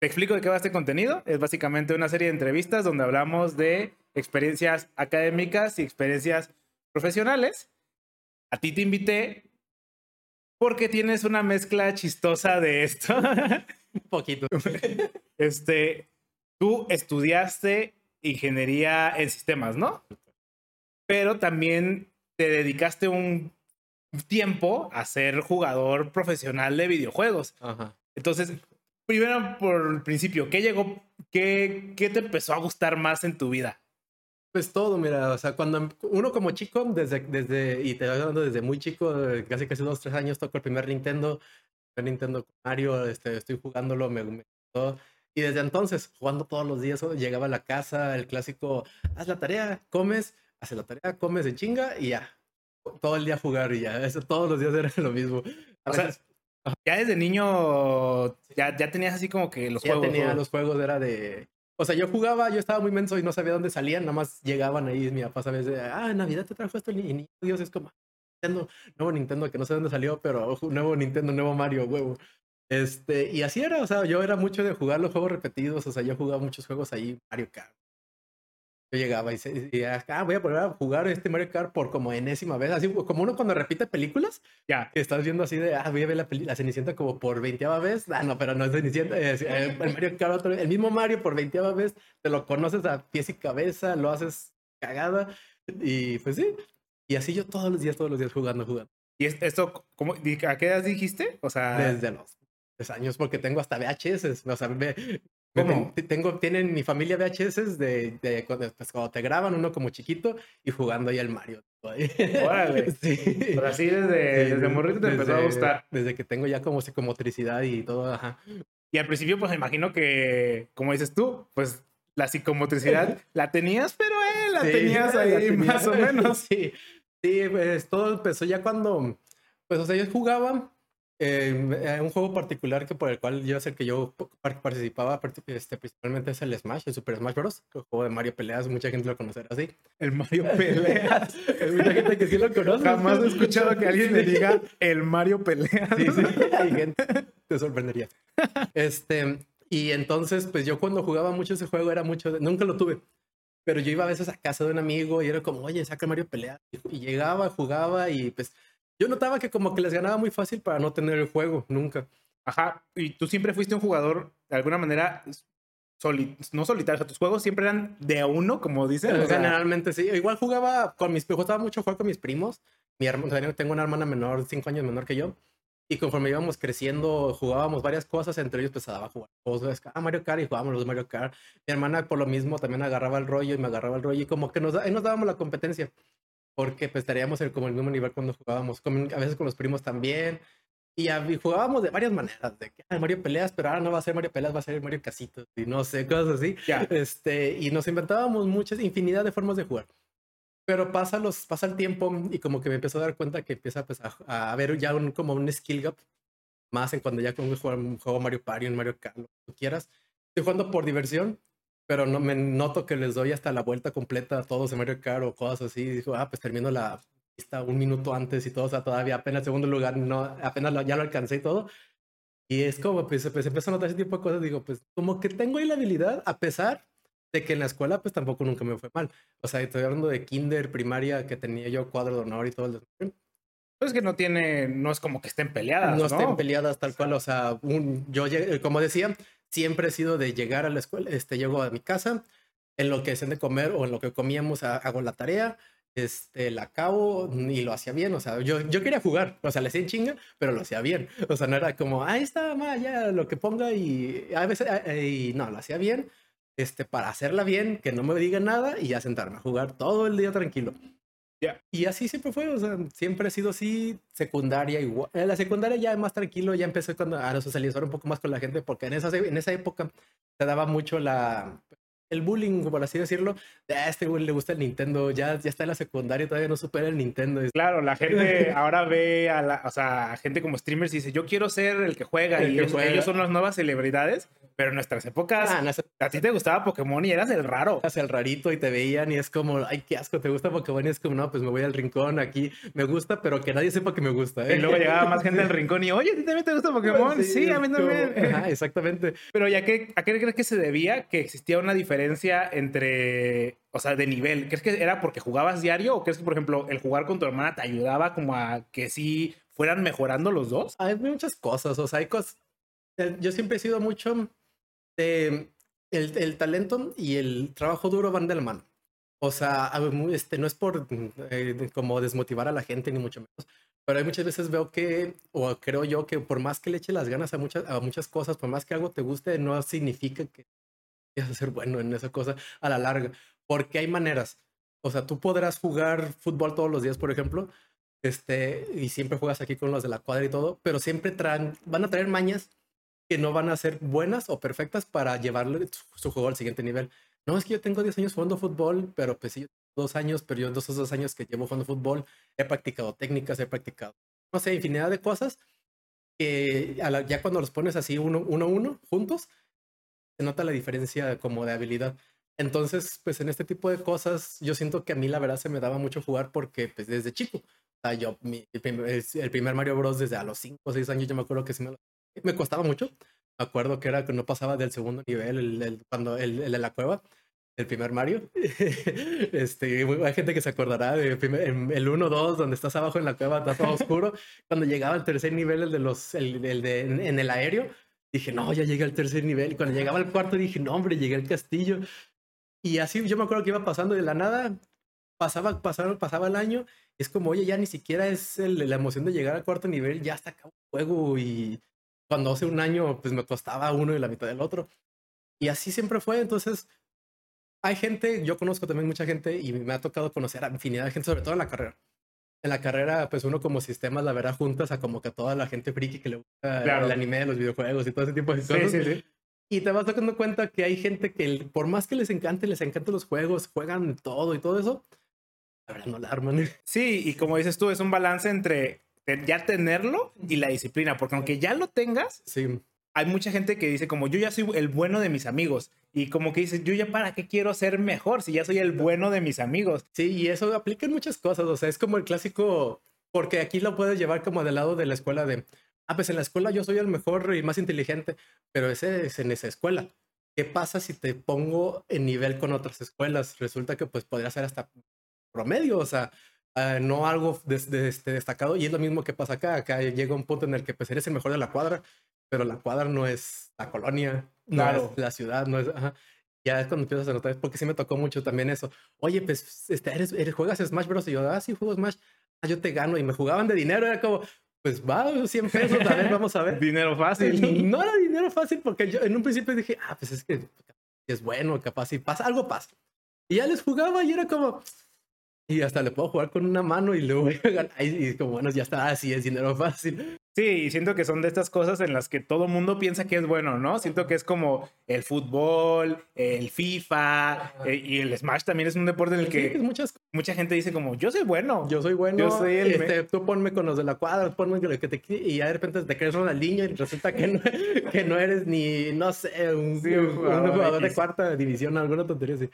te explico de qué va este contenido. Es básicamente una serie de entrevistas donde hablamos de experiencias académicas y experiencias profesionales. A ti te invité porque tienes una mezcla chistosa de esto. Un poquito. Este, tú estudiaste ingeniería en sistemas, ¿no? Pero también te dedicaste un tiempo a ser jugador profesional de videojuegos. Ajá. Entonces, primero por el principio, ¿qué llegó, qué, qué te empezó a gustar más en tu vida? Pues todo, mira, o sea, cuando uno como chico, desde, desde y te estoy hablando desde muy chico, eh, casi casi dos, tres años, toco el primer Nintendo, el Nintendo con Mario, este, estoy jugándolo, me, me gustó. Y desde entonces, jugando todos los días, llegaba a la casa, el clásico, haz la tarea, comes, haces la tarea, comes en chinga y ya. Todo el día jugar y ya. Eso todos los días era lo mismo. A O sea, veces Ya desde niño, ya, ya tenías así como que los ya juegos. tenía ¿no? los juegos, era de... O sea, yo jugaba, yo estaba muy menso y no sabía dónde salían, nada más llegaban ahí, mi papá sabía, de, ah, Navidad te trajo esto, y niño Dios, es como, Nintendo, nuevo Nintendo, que no sé dónde salió, pero ojo, nuevo Nintendo, nuevo Mario, huevo. Este, y así era, o sea, yo era mucho de jugar los juegos repetidos, o sea, yo jugaba muchos juegos ahí, Mario Kart. Yo llegaba y, se, y decía, ah, voy a volver a jugar este Mario Kart por como enésima vez, así como uno cuando repite películas, Ya. que estás viendo así de, ah, voy a ver la, la Cenicienta como por veinteava vez. Ah, no, pero no es Cenicienta, es, eh, el Mario Kart, otro- el mismo Mario por veinteava vez, te lo conoces a pies y cabeza, lo haces cagada, y pues sí. Y así yo todos los días, todos los días jugando, jugando. ¿Y es- esto, cómo, a qué edad dijiste? O sea, Desde los años, porque tengo hasta VHS, o sea, me ¿Cómo? ten- tengo, tienen mi familia VHS de, de cuando, pues, cuando te graban uno como chiquito y jugando ahí al Mario. Órale. Sí. pero así desde, Sí, desde morrito te empezó a desde- gustar. Desde que tengo ya como psicomotricidad y todo, ajá. Y al principio, pues me imagino que, como dices tú, pues la psicomotricidad la tenías, pero eh, la Sí, tenías la ahí tenía. más o menos. Sí, sí, pues todo empezó ya cuando, pues, o sea, yo jugaba eh, un juego particular que por el cual yo el que yo par- participaba, part- este, principalmente es el Smash, el Super Smash Bros. El juego de Mario Peleas, mucha gente lo conocerá así. El Mario Pelea. Hay mucha gente que sí lo conoce. Jamás he escuchado que alguien le diga el Mario Pelea. Sí, sí, hay gente, te sorprendería. Este, y entonces, pues yo cuando jugaba mucho ese juego era mucho, de- nunca lo tuve, pero yo iba a veces a casa de un amigo y era como, oye, saca Mario Pelea. Y, y llegaba, jugaba y pues yo notaba que como que les ganaba muy fácil para no tener el juego, nunca. Ajá. Y tú siempre fuiste un jugador, de alguna manera, soli- no solitario. O sea, tus juegos siempre eran de a uno, como dicen. o sea, Generalmente sí. Igual jugaba con mis, gustaba mucho jugar con mis primos. Mi hermano, tengo una hermana menor, cinco años menor que yo. Y conforme íbamos creciendo, jugábamos varias cosas, entre ellos empezaba a jugar juegos ah, Mario Kart y jugábamos los Mario Kart. Mi hermana por lo mismo también agarraba el rollo y me agarraba el rollo y como que nos, ahí nos dábamos la competencia. Porque pues estaríamos en como el mismo nivel cuando jugábamos, con- a veces con los primos también. Y, hab- y jugábamos de varias maneras, de que ah, Mario Peleas, pero ahora no va a ser Mario Peleas, va a ser Mario Casitos y no sé, cosas así. Ya. Este, y nos inventábamos muchas, infinidad de formas de jugar. Pero pasa, los, pasa el tiempo y como que me empiezo a dar cuenta que empieza pues, a, a haber ya un, como un skill gap. Más en cuando ya como jugar un juego Mario Party, un Mario Kart, lo que tú quieras. Estoy jugando por diversión, pero no me noto que les doy hasta la vuelta completa a todos en Mario Kart o cosas así. Y digo, ah, pues termino la pista un minuto antes y todo, o sea, todavía apenas segundo lugar, no, apenas lo- ya lo alcancé y todo. Y es como, pues, pues empiezo a notar ese tipo de cosas. Digo, pues, como que tengo ahí la habilidad, a pesar de que en la escuela, pues tampoco nunca me fue mal. O sea, estoy hablando de kinder, primaria, que tenía yo cuadro de honor y todo el. Pues que no tiene, no es como que estén peleadas. no No, estén peleadas tal cual. O sea, un- yo, llegué- como decía, siempre he sido de llegar a la escuela, este, llego a mi casa, en lo que es de comer o en lo que comíamos ha- hago la tarea, este, la acabo y lo hacía bien. O sea, yo, yo quería jugar, o sea, le hacía chinga, pero lo hacía bien. O sea, no era como, ahí está, ya lo que ponga y a veces, y no, lo hacía bien. Este, para hacerla bien, que no me diga nada y ya sentarme a jugar todo el día tranquilo. Ya. Y así siempre fue, o sea, siempre he sido así, secundaria igual. En la secundaria ya más tranquilo, ya empecé cuando a socializar un poco más con la gente, porque en esa, en esa época se daba mucho la, el bullying, por así decirlo, de "Ah, a este güey le gusta el Nintendo, ya, ya está en la secundaria y todavía no supera el Nintendo. Claro, la gente ahora ve a la, o sea, a gente como streamers y dice, yo quiero ser el que juega El y que ellos, juega. ellos son las nuevas celebridades. Pero en nuestras épocas, Ah, no, a ti te gustaba Pokémon y eras el raro. hacia el rarito y te veían y es como, ay, qué asco, ¿te gusta Pokémon? Y es como, no, pues me voy al rincón aquí, me gusta, pero que nadie sepa que me gusta. ¿eh? Y luego llegaba más gente al rincón y, oye, ¿a ti también te gusta Pokémon? Sí, a mí como- también. Ajá, exactamente. Pero ¿ya qué, a qué crees que se debía que existía una diferencia entre, o sea, de nivel? ¿Crees que era porque jugabas diario o crees que, por ejemplo, el jugar con tu hermana te ayudaba como a que sí fueran mejorando los dos? Hay muchas cosas, o sea, hay cosas. eh, Yo siempre he sido mucho de. El, talento y el trabajo duro van de la mano. O sea, este, no es por eh, de- como desmotivar a la gente, ni mucho menos. Pero hay muchas veces veo que, o creo yo, que por más que le eche las ganas a muchas, a muchas cosas, por más que algo te guste, no significa que vas a ser bueno en esa cosa a la larga. Porque hay maneras. O sea, tú podrás jugar fútbol todos los días, por ejemplo, este, y siempre juegas aquí con los de la cuadra y todo, pero siempre van a traer mañas que no van a ser buenas o perfectas para llevarle su, su juego al siguiente nivel. No, es que yo tengo 10 años jugando fútbol, pero pues sí, dos años, pero yo en esos dos años que llevo jugando fútbol he practicado técnicas, he practicado, no sé, infinidad de cosas que a la- ya cuando los pones así uno, uno a uno, juntos, se nota la diferencia como de habilidad. Entonces, pues en este tipo de cosas, yo siento que a mí la verdad se me daba mucho jugar porque pues desde chico, o sea, yo, mi, el, primer, Mario Bros. desde a los 5 o 6 años, yo me acuerdo que sí me, lo- me costaba mucho. Me acuerdo que era que no pasaba del segundo nivel, el, cuando el, el de la cueva, el primer Mario. este, hay gente que se acordará en el 1, 2, donde estás abajo en la cueva, está todo oscuro. cuando llegaba al tercer nivel, el de los, el, de, en, el aéreo, dije, no, ya llegué al tercer nivel. Cuando llegaba al cuarto, dije, no, hombre, llegué al castillo. Y así yo me acuerdo que iba pasando de la nada, pasaba, pasaba, pasaba el año, es como, oye, ya ni siquiera es el- la emoción de llegar al cuarto nivel, ya está acá el juego y cuando hace un año pues me costaba uno y la mitad del otro. Y así siempre fue, entonces hay gente, yo conozco también mucha gente y me ha tocado conocer a infinidad de gente, sobre todo en la carrera. En la carrera, pues uno como sistemas la verá juntas a como que a toda la gente friki que le gusta Claro. el anime, los videojuegos y todo ese tipo de Sí, cosas. sí, sí. Y te vas dando cuenta que hay gente que, por más que les encante, les encantan los juegos, juegan todo y todo eso, la verdad no la arman. Sí, y como dices tú, es un balance entre ya tenerlo y la disciplina, porque aunque ya lo tengas, Sí, hay mucha gente que dice como yo ya soy el bueno de mis amigos y como que dice yo ya para qué quiero ser mejor si ya soy el bueno de mis amigos. sí, y eso aplica en muchas cosas. O sea, es como el clásico, porque aquí lo puedes llevar como del lado de la escuela de, ah, pues en la escuela yo soy el mejor y más inteligente, pero ese es en esa escuela. ¿Qué pasa si te pongo en nivel con otras escuelas? Resulta que pues podría ser hasta promedio, o sea, ah, no algo des- de- este, destacado. Y es lo mismo que pasa acá. Acá llega un punto en el que pues eres el mejor de la cuadra, pero la cuadra no es la colonia, no Claro. es la ciudad, no es... ajá. Ya es cuando empiezas a notar, porque sí me tocó mucho también eso. Oye, pues, este, eres, eres- juegas Smash Bros. Y yo, ah, sí, juego Smash. Ah, yo te gano. Y me jugaban de dinero. Era como, pues va, 100 pesos, a ver, vamos a ver. Dinero fácil. No era dinero fácil porque yo en un principio dije, ah, pues es que es bueno, capaz si pasa, algo pasa. Y ya les jugaba y era como, y hasta le puedo jugar con una mano y luego voy a ganar. Y como, bueno, ya está, así es dinero fácil. Sí, y siento que son de estas cosas en las que todo mundo piensa que es bueno, ¿no? Siento que es como el fútbol, el FIFA eh, y el Smash también es un deporte en el Sí, que muchas cosas. mucha gente dice como yo soy bueno. Yo soy bueno. Yo soy el me- este, Tú ponme con los de la cuadra, ponme con el que te y ya de repente te crees Ronaldinho y resulta que no, que no eres ni, no sé, un, Sí, un un jugador jugador, de cuarta división, alguna tontería así.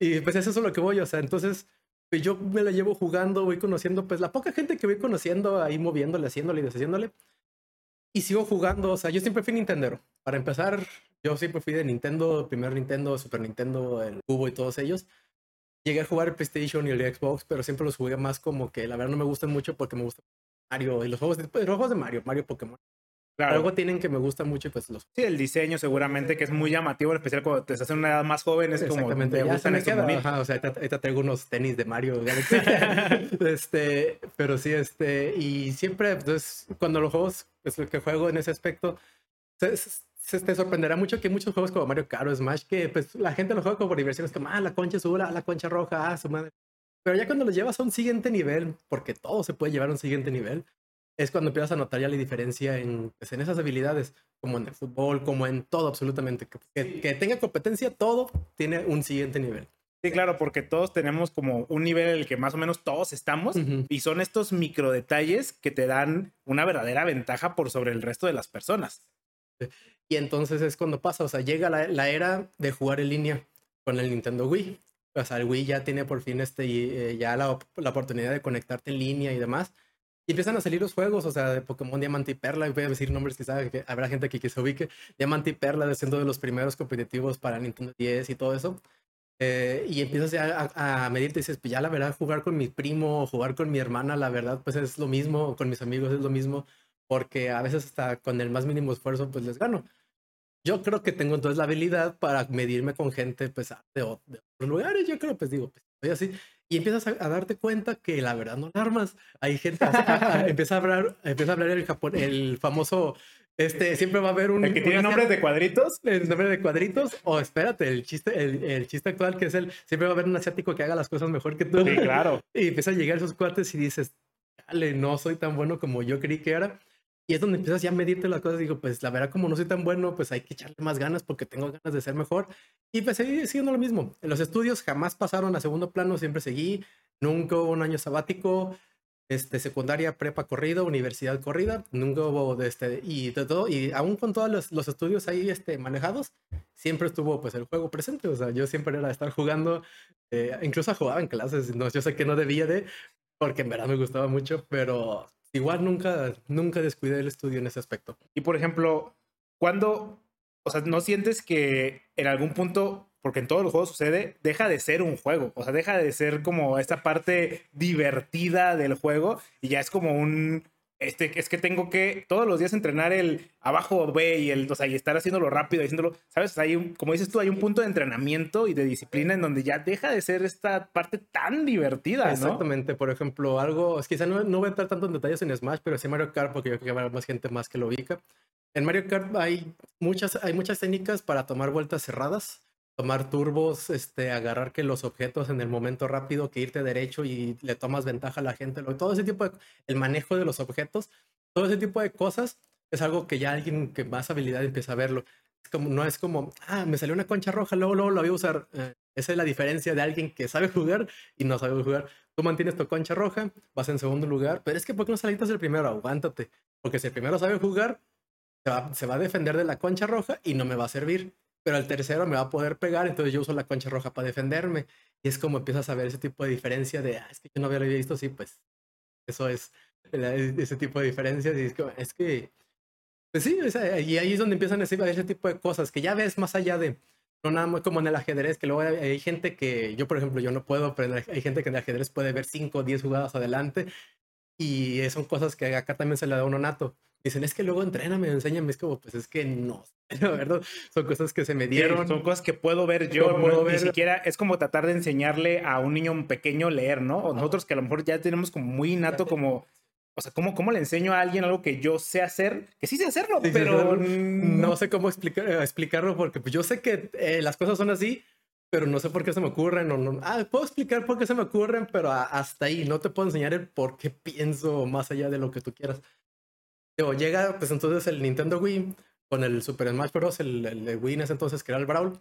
Y pues eso es lo que voy, o sea, entonces pues yo me la llevo jugando, voy conociendo, pues la poca gente que voy conociendo ahí moviéndole, haciéndole y deshaciéndole. Y sigo jugando, o sea, yo siempre fui Nintendero. Para empezar, yo siempre fui de Nintendo, primer Nintendo, Super Nintendo, el Cubo y todos ellos. Llegué a jugar el PlayStation y el Xbox, pero siempre los jugué más como que la verdad no me gustan mucho porque me gusta Mario y los juegos de, pues, los juegos de Mario, Mario Pokémon. Claro. Algo tienen que me gusta mucho y pues los Sí, el diceño seguramente que es muy llamativo, en especial cuando te estás en una edad más joven, es como Exactamente, te ya se gustan me queda. Ajá, o sea, ahorita, traigo unos tenis de Mario este, pero sí, este, y siempre, pues, cuando los juegos, pues, lo que juego en ese aspecto, se, se- te sorprenderá mucho que muchos juegos como Mario Kart o Smash que, pues, la gente los juega como por diversión, es como, ah, la concha azul, ah, la concha roja, ah, su madre. Pero ya cuando los llevas a un siguiente nivel, porque todo se puede llevar a un siguiente nivel, es cuando empiezas a notar ya la diferencia en, pues, en esas habilidades, como en el fútbol, como en todo absolutamente. Que, que- que tenga competencia, todo tiene un siguiente nivel. Sí, claro, porque todos tenemos como un nivel en el que más o menos todos estamos y son estos micro detalles que te dan una verdadera ventaja por sobre el resto de las personas. Y entonces es cuando pasa, o sea, llega la, la era de jugar en línea con el Nintendo Wii. O sea, el Wii ya tiene por fin este, eh, ya la, la, oportunidad de conectarte en línea y demás. Y empiezan a salir los juegos, o sea, de Pokémon Diamante y Perla, voy a decir nombres sabe que habrá gente que, que se ubique. Diamante y Perla siendo de los primeros competitivos para Nintendo 10 y todo eso. Eh, y empiezas a, a, medirte y dices, pues ya la verdad, jugar con mi primo, jugar con mi hermana, la verdad, pues es lo mismo, con mis amigos es lo mismo, porque a veces hasta con el más mínimo esfuerzo, pues les gano. Yo creo que tengo entonces la habilidad para medirme con gente, pues, de, otros lugares, yo creo, pues digo, pues, soy así. Y empiezas a, darte cuenta que la verdad no armas. Hay gente, empieza a hablar, empieza a hablar el, Japón, el famoso este, siempre va a haber un. ¿El que tiene nombres de cuadritos? El nombre de cuadritos. O espérate, el chiste, el, el, chiste actual que es el. Siempre va a haber un asiático que haga las cosas mejor que tú. Sí, claro. Y empieza a llegar esos cuates y dices, dale, no soy tan bueno como yo creí que era. Y es donde empiezas ya a medirte las cosas. Digo, pues la verdad, como no soy tan bueno, pues hay que echarle más ganas porque tengo ganas de ser mejor. Y pues seguí siguiendo lo mismo. Los estudios jamás pasaron a segundo plano, siempre seguí. Nunca hubo un año sabático este, secundaria, prepa corrida, universidad corrida, nunca hubo de este, y de todo, y aún con todos los, los, estudios ahí este, manejados, siempre estuvo pues el juego presente, o sea, yo siempre era estar jugando, eh, incluso jugaba en clases, no, yo sé que no debía de, porque en verdad me gustaba mucho, pero igual nunca, nunca descuidé el estudio en ese aspecto. Y por ejemplo, cuando, o sea, ¿no sientes que en algún punto porque en todos los juegos sucede, deja de ser un juego. O sea, deja de ser como esta parte divertida del juego y ya es como un. Este, es que tengo que todos los días entrenar el abajo B y el, o sea, y estar haciéndolo rápido, haciéndolo, ¿sabes? Hay un, como dices tú, hay un punto de entrenamiento y de disciplina en donde ya deja de ser esta parte tan divertida, ¿no? Exactamente, por ejemplo, algo, es quizá no, no voy a entrar tanto en detalles en Smash, pero sí Mario Kart, porque yo creo que habrá más gente más que lo ubica. En Mario Kart hay muchas, hay muchas técnicas para tomar vueltas cerradas tomar turbos, este, agarrar que los objetos en el momento rápido, que irte derecho y le tomas ventaja a la gente, todo ese tipo de, el manejo de los objetos, todo ese tipo de cosas es algo que ya alguien que más habilidad empieza a verlo. Como, no es como, ah, me salió una concha roja, luego, luego la voy a usar. Eh, esa es la diferencia de alguien que sabe jugar y no sabe jugar. Tú mantienes tu concha roja, vas en segundo lugar, pero es que ¿por qué no saliste el primero? Aguántate. Porque si el primero sabe jugar, se va a defender de la concha roja y no me va a servir pero el tercero me va a poder pegar, entonces yo uso la concha roja para defenderme. Y es como empiezas a ver ese tipo de diferencia de, ah, es que yo no había visto, sí, pues eso es ese tipo de diferencias. Y es que, es que pues sí, y ahí es donde empiezan a decir ese tipo de cosas que ya ves más allá de, no nada más como en el ajedrez, que luego hay, gente que, yo por ejemplo, yo no puedo aprender, hay gente que en el ajedrez puede ver 5 o 10 jugadas adelante y son cosas que acá también se le da uno nato. Dicen, es que luego entréname, enséñame, es como, pues es que no, la verdad, son cosas que se me dieron. son cosas que puedo ver yo, no, ni siquiera es como tratar de enseñarle a un niño pequeño leer, ¿no? O nosotros que a lo mejor ya tenemos como muy innato como, o sea, ¿cómo, ¿cómo le enseño a alguien algo que yo sé hacer? Que sí sé hacerlo, pero no sé cómo explicar, explicarlo porque pues yo sé que eh, las cosas son así, pero no sé por qué se me ocurren. O no, ah, puedo explicar por qué se me ocurren, pero hasta ahí no te puedo enseñar el por qué pienso más allá de lo que tú quieras. Digo, llega pues entonces el Nintendo Wii con el Super Smash Bros., el, el, Wii en ese entonces, que era el Brawl.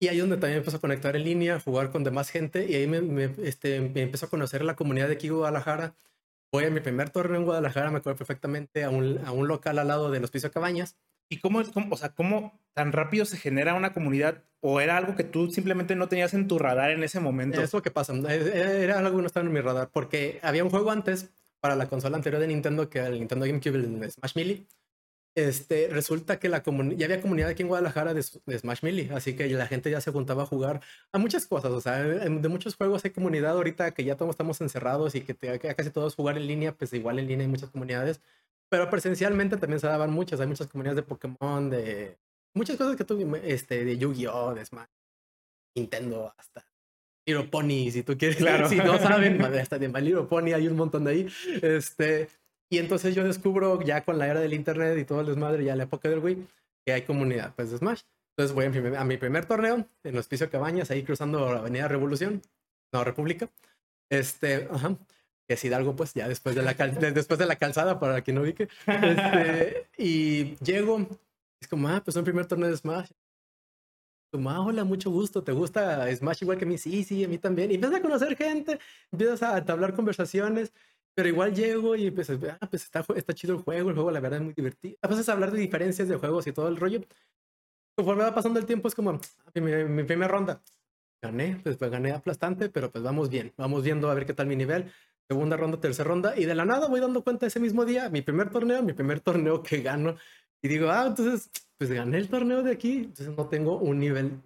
Y ahí es donde también empezó a conectar en línea, jugar con demás gente. Y ahí me, me, este, me empezó a conocer la comunidad de aquí Guadalajara. Voy a mi primer torneo en Guadalajara, me acuerdo perfectamente, a un, a un local al lado del Hospicio Cabañas. ¿Y cómo, cómo, o sea, cómo tan rápido se genera una comunidad? ¿O era algo que tú simplemente no tenías en tu radar en ese momento? Es lo que pasa. Era algo que no estaba en mi radar. Porque había un juego antes para la consola anterior de Nintendo, que era el Nintendo GameCube, el Smash Melee este, resulta que la ya había comunidad aquí en Guadalajara de, Smash Melee, así que la gente ya se juntaba a jugar a muchas cosas, o sea, de muchos juegos hay comunidad ahorita que ya todos estamos encerrados y que, te, casi todos jugar en línea, pues igual en línea hay muchas comunidades, pero presencialmente también se daban muchas, hay muchas comunidades de Pokémon, de muchas cosas que tú, este, de Yu-Gi-Oh, de Smash, Nintendo, hasta Little Pony, si tú quieres, claro. si no saben, hasta de My Little Pony hay un montón de ahí, este... Y entonces yo descubro ya con la era del internet y todo el desmadre, ya la época del Wii, que hay comunidad pues de Smash. Entonces voy a mi, primer torneo en Hospicio Cabañas, ahí cruzando la Avenida Revolución, no, República. Este, ajá, que es Hidalgo, pues ya después de la, después de la calzada, para quien no ubique. Este, y llego, es como, ah, pues un primer torneo de Smash. Como, ah, hola, mucho gusto, ¿te gusta Smash igual que a mí? Sí, sí, a mí también. Y empiezas a conocer gente, empiezas a entablar conversaciones Pero igual llego y pues, ah, pues está, está chido el juego, el juego la verdad es muy divertido. A veces hablar de diferencias de juegos y todo el rollo. Conforme va pasando el tiempo es como ah, mi, mi primera ronda. Gané, pues, pues gané aplastante, pero pues vamos bien. Vamos viendo a ver qué tal mi nivel. Segunda ronda, tercera ronda. Y de la nada voy dando cuenta ese mismo día, mi primer torneo, mi primer torneo que gano. Y digo, ah, entonces, pues gané el torneo de aquí. Entonces no tengo un nivel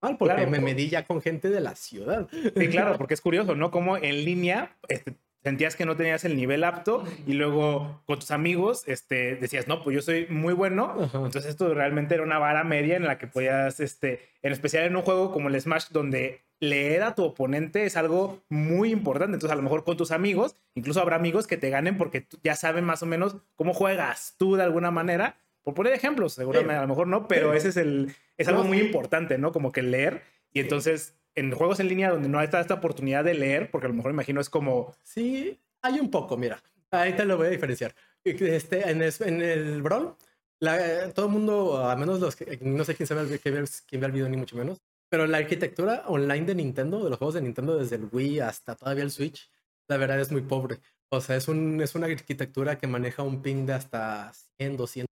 mal porque me medí ya con gente de la ciudad. Sí, claro, porque es curioso, ¿no? Como en línea este, sentías que no tenías el nivel apto y luego con tus amigos este, decías, no, pues yo soy muy bueno. Entonces esto realmente era una vara media en la que podías, este, en especial en un juego como el Smash, donde leer a tu oponente es algo muy importante. Entonces a lo mejor con tus amigos, incluso habrá amigos que te ganen porque ya saben más o menos cómo juegas tú de alguna manera. Por poner ejemplos, seguramente a lo mejor no, pero ese es el, es algo muy importante, ¿no? Como que leer. Y entonces en juegos en línea donde no hay esta oportunidad de leer, porque a lo mejor imagino es como... Sí, hay un poco, mira. Ahí te lo voy a diferenciar. Este, en, el, en el Brawl, todo el mundo, a menos los que... No sé quién, sabe, quién, quién ve el video ni mucho menos, pero la arquitectura online de Nintendo, de los juegos de Nintendo desde el Wii hasta todavía el Switch, la verdad es muy pobre. O sea, es, un, es una arquitectura que maneja un ping de hasta 100, 200.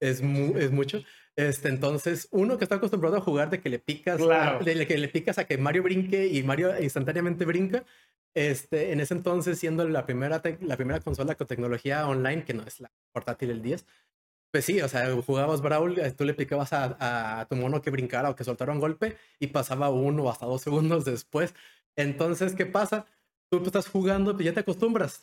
Es, es mucho. Este, entonces, uno que está acostumbrado a jugar de que le picas, de que le picas a que Mario brinque y Mario instantáneamente brinca, este, en ese entonces, siendo la primera, la primera consola con tecnología online, que no es la portátil el 10, pues sí, o sea, jugabas Brawl, eh, tú le picabas a, a tu mono que brincara o que soltara un golpe y pasaba uno o hasta dos segundos después. Entonces, ¿qué pasa? Tú estás jugando, pues ya te acostumbras.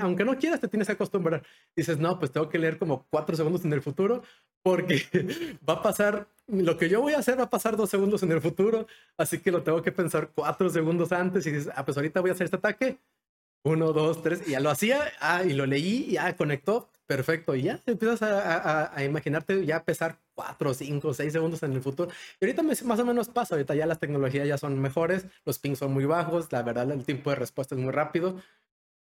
aunque no quieras, te tienes que acostumbrar. Dices, no, pues tengo que leer como cuatro segundos en el futuro porque va a pasar, lo que yo voy a hacer va a pasar dos segundos en el futuro, así que lo tengo que pensar cuatro segundos antes y dices, ah, pues ahorita voy a hacer este ataque. Uno, dos, tres, y ya lo hacía, ah, y lo leí, y ya conectó, perfecto, y ya empiezas a, a, imaginarte ya pesar cuatro, cinco, seis segundos en el futuro. Y ahorita más o menos pasa, ahorita ya las tecnologías ya son mejores, los pings son muy bajos, la verdad el tiempo de respuesta es muy rápido,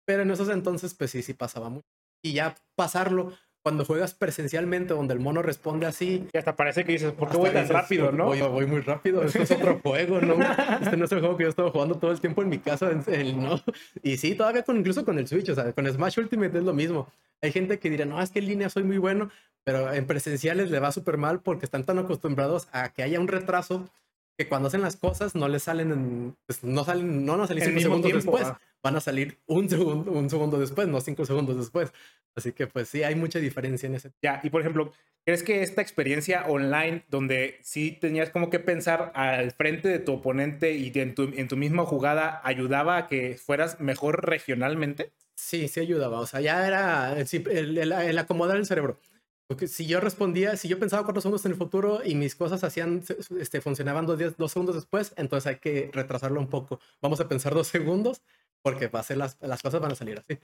pero en esos entonces pues sí, sí pasaba mucho. Y ya pasarlo cuando juegas presencialmente, donde el mono responde así. Y hasta parece que dices, ¿por qué voy tan rápido, no? Voy, voy, muy rápido, esto es otro juego, ¿no? Este no es el juego que yo estaba jugando todo el tiempo en mi casa, ¿no? Y sí, todavía con, incluso con el Switch, o sea, con Smash Ultimate es lo mismo. Hay gente que dirá, no, es que en línea soy muy bueno, pero en presenciales le va súper mal porque están tan acostumbrados a que haya un retraso que cuando hacen las cosas no les salen, en, pues no salen, no nos salen cinco segundos después, van a salir un segundo, un segundo después, no cinco segundos después. Así que pues sí, hay mucha diferencia en ese. Ya, y por ejemplo, ¿crees que esta experiencia online donde sí tenías como que pensar al frente de tu oponente y en tu, en tu misma jugada ayudaba a que fueras mejor regionalmente? Sí, sí ayudaba. O sea, ya era el, el acomodar el cerebro. Porque si yo respondía, si yo pensaba cuatro segundos en el futuro y mis cosas hacían, este, funcionaban dos, días, dos segundos después, entonces hay que retrasarlo un poco. Vamos a pensar dos segundos porque va a ser las, las cosas van a salir así.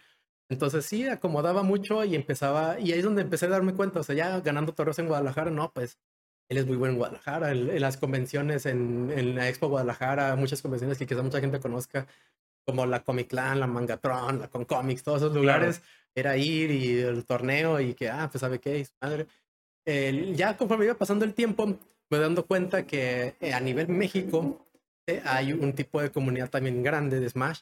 Entonces sí, acomodaba mucho y empezaba, y ahí es donde empecé a darme cuenta, o sea, ya ganando torneos en Guadalajara, no, pues él es muy bueno en Guadalajara, en, las convenciones, en, en, la Expo Guadalajara, muchas convenciones que quizá mucha gente conozca, como la Comic Clan, la Mangatron, la Con Comics, todos esos lugares era ir y el torneo y que, ah, pues sabe qué, madre. ya conforme iba pasando el tiempo, me dando cuenta que eh, a nivel México eh, hay un tipo de comunidad también grande de Smash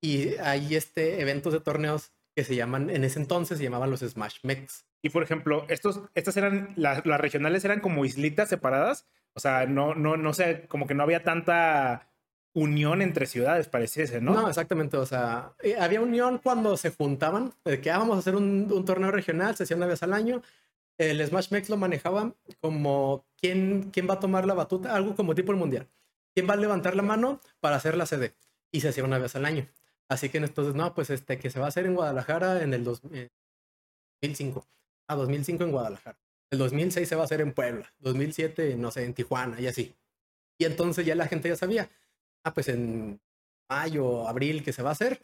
y hay este eventos de torneos que se llaman, en ese entonces se llamaban los Smash Mex. Y por ejemplo, estos, estas eran, las, las regionales eran como islitas separadas, o sea, no, no, no sé, como que no había tanta unión entre ciudades, pareciese, ¿no? No, exactamente. O sea, eh, había unión cuando se juntaban, de que ah, vamos a hacer un, torneo regional, se hacía una vez al año. El Smash Mex lo manejaban como quién, quién va a tomar la batuta, algo como tipo el mundial. ¿Quién va a levantar la mano para hacer la sede? Y se hacía una vez al año. Así que entonces, no, pues este, que se va a hacer en Guadalajara en el 2005. A 2005 en Guadalajara. El 2006 se va a hacer en Puebla. 2007, no sé, en Tijuana y así. Y entonces ya la gente ya sabía, ah, pues en mayo, abril que se va a hacer,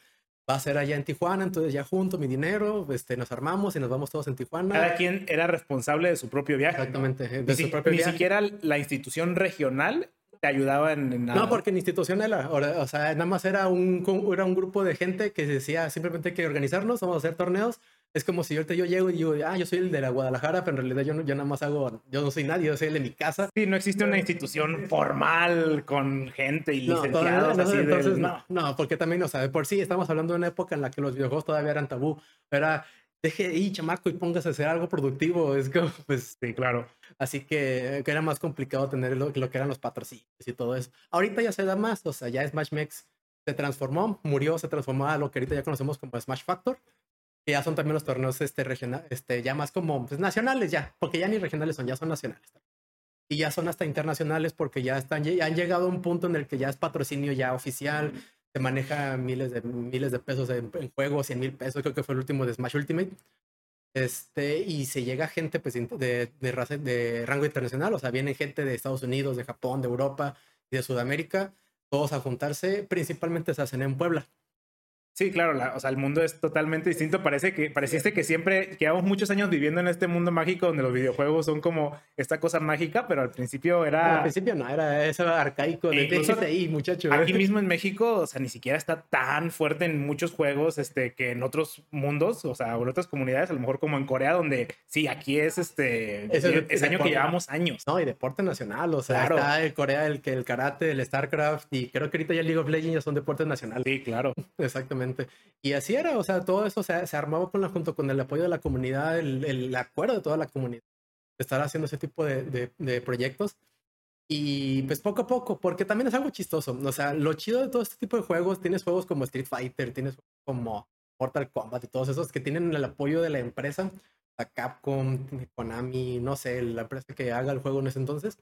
va a ser allá en Tijuana, entonces ya junto mi dinero, este, nos armamos y nos vamos todos en Tijuana. Cada quien era responsable de su propio viaje. Exactamente, de ni, su propio ni siquiera la institución regional te ayudaba en, nada. No, porque la institución era, o sea, nada más era un, era un grupo de gente que decía simplemente hay que organizarnos, vamos a hacer torneos, Es como si ahorita yo llego y digo, ah, yo soy el de la Guadalajara, pero en realidad yo, no, yo nada más hago, yo no soy nadie, yo soy el de mi casa. Sí, no existe una institución formal con gente y licenciados. No, así entonces, no, no, porque también, o sea, de por sí estamos hablando de una época en la que los videojuegos todavía eran tabú. Era, deje ahí, chamaco, y póngase a hacer algo productivo. Es como, pues. Sí, claro. Así que, que era más complicado tener lo, lo, que eran los patrocinios y todo eso. Ahorita ya se da más, o sea, ya Smash Mex se transformó, murió, se transformó a lo que ahorita ya conocemos como Smash Factor que ya son también los torneos este, regional, este, ya más como pues, nacionales ya, porque ya ni regionales son, ya son nacionales. Y ya son hasta internacionales porque ya, están, ya han llegado a un punto en el que ya es patrocinio ya oficial, se maneja miles de, miles de pesos en, en juegos, 100 mil pesos, creo que fue el último de Smash Ultimate. Este, y se llega gente pues, de, de, de rango internacional, o sea, viene gente de Estados Unidos, de Japón, de Europa de Sudamérica, todos a juntarse, principalmente se hacen en Puebla. Sí, claro, o sea, el mundo es totalmente distinto. Parece que, pareciste que siempre llevamos muchos años viviendo en este mundo mágico donde los videojuegos son como esta cosa mágica, pero al principio era. al principio no, era eso arcaico de incluso ahí, muchacho. Aquí mismo en México, o sea, ni siquiera está tan fuerte en muchos juegos este, que en otros mundos, o sea, en otras comunidades, a lo mejor como en Corea, donde sí, aquí es este. Es, año que llevamos años. No, y deporte nacional, o sea, está el Corea, el, el karate, el StarCraft, y creo que ahorita ya League of Legends ya son deportes nacionales. Sí, claro. Exactamente. Y así era, o sea, todo eso se, se armaba con la, junto con el apoyo de la comunidad, el, el acuerdo de toda la comunidad, de estar haciendo ese tipo de, de, proyectos. Y pues poco a poco, porque también es algo chistoso. O sea, lo chido de todo este tipo de juegos, tienes juegos como Street Fighter, tienes como Mortal Kombat y todos esos que tienen el apoyo de la empresa, la Capcom, Konami, no sé, la empresa que haga el juego en ese entonces.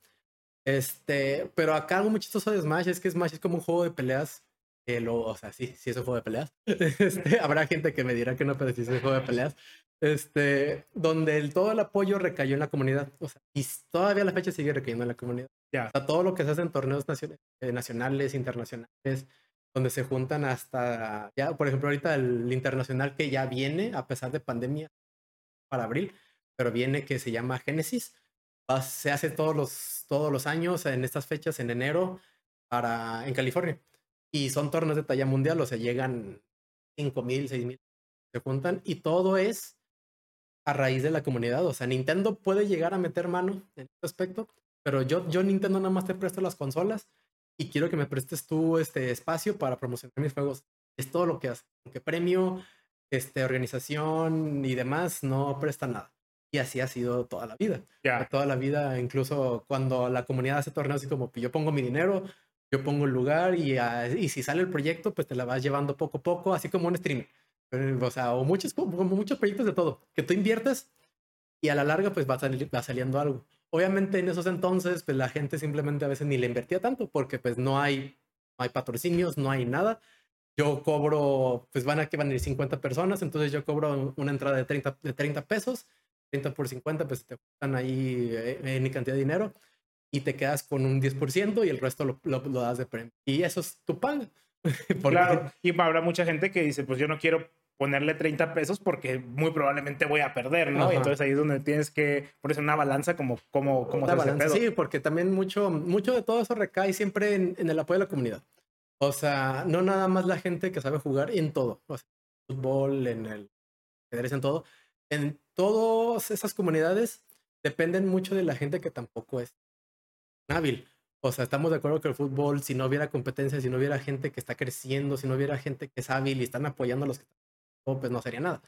Este, pero acá algo muy chistoso de Smash es que Smash es como un juego de peleas que lo, o sea, sí, sí es un juego de peleas. Este, habrá gente que me dirá que no, pero sí es un juego de peleas. Este, donde el, todo el apoyo recayó en la comunidad. O sea, y todavía la fecha sigue recayendo en la comunidad. Ya. O sea, todo lo que se hace en torneos nacionales, eh, nacionales, internacionales, donde se juntan hasta, ya, por ejemplo, ahorita el internacional que ya viene, a pesar de pandemia, para abril, pero viene que se llama Génesis. Se hace todos los, todos los años en estas fechas, en enero, para, en California. Y son torneos de talla mundial, o sea, llegan 5 mil, 6 mil, se juntan y todo es a raíz de la comunidad. O sea, Nintendo puede llegar a meter mano en este aspecto, pero yo, yo Nintendo nada más te presto las consolas y quiero que me prestes tú este espacio para promocionar mis juegos. Es todo lo que hace. Aunque premio, este, organización y demás no presta nada. Y así ha sido toda la vida. Yeah. Toda la vida, incluso cuando la comunidad hace torneos así como yo pongo mi dinero, yo pongo el lugar y, uh, y si sale el proyecto, pues te la vas llevando poco a poco, así como un streamer. O sea, o muchos, como muchos proyectos de todo, que tú inviertes y a la larga pues va, salir, va saliendo algo. Obviamente en esos entonces pues la gente simplemente a veces ni le invertía tanto porque pues no hay, no hay patrocinios, no hay nada. Yo cobro, pues van a que van a ir 50 personas, entonces yo cobro una entrada de 30, de 30 pesos, 30 por 50 pues te están ahí eh, en cantidad de dinero y te quedas con un 10% y el resto lo, lo, lo das de premio. Y eso es tu paga. claro, y habrá mucha gente que dice, pues yo no quiero ponerle 30 pesos porque muy probablemente voy a perder, ¿no? Ajá. Entonces ahí es donde tienes que ponerse una balanza como, como, como una balanza, Sí, porque también mucho, mucho de todo eso recae siempre en, en, el apoyo de la comunidad. O sea, no nada más la gente que sabe jugar en todo. O sea, fútbol, en el en todo. En todas esas comunidades dependen mucho de la gente que tampoco es hábil. O sea, estamos de acuerdo que el fútbol, si no hubiera competencia, si no hubiera gente que está creciendo, si no hubiera gente que es hábil y están apoyando a los que están, pues no sería nada.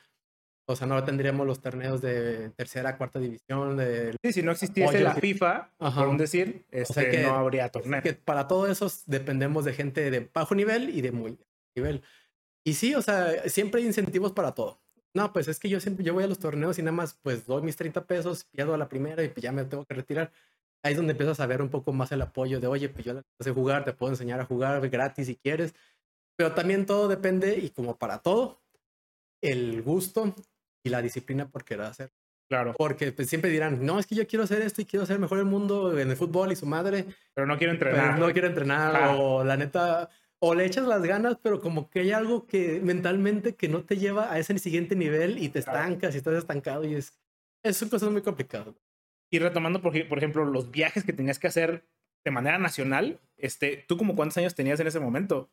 O sea, no tendríamos los torneos de tercera, cuarta división. De sí, si no existiese la FIFA, Ajá. por un decir, este, o sea que, no habría torneo. Que para todo eso dependemos de gente de bajo nivel y de muy nivel. Y sí, o sea, siempre hay incentivos para todo. No, pues es que yo siempre yo voy a los torneos y nada más pues doy mis 30 pesos, pierdo a la primera y pues ya me tengo que retirar ahí es donde empiezas a ver un poco más el apoyo de, oye, pues yo sé jugar, te puedo enseñar a jugar gratis si quieres. Pero también todo depende, y como para todo, el gusto y la disciplina por querer hacer. Claro. Porque pues, siempre dirán, no, es que yo quiero hacer esto y quiero hacer mejor el mundo en el fútbol y su madre. Pero no quiero entrenar. no quiero entrenar. O la neta, o le echas las ganas, pero como que hay algo que mentalmente que no te lleva a ese siguiente nivel y te estancas y estás estancado y es, es un proceso muy complicado. Y retomando, por, por, ejemplo, los viajes que tenías que hacer de manera nacional, este, ¿tú como cuántos años tenías en ese momento?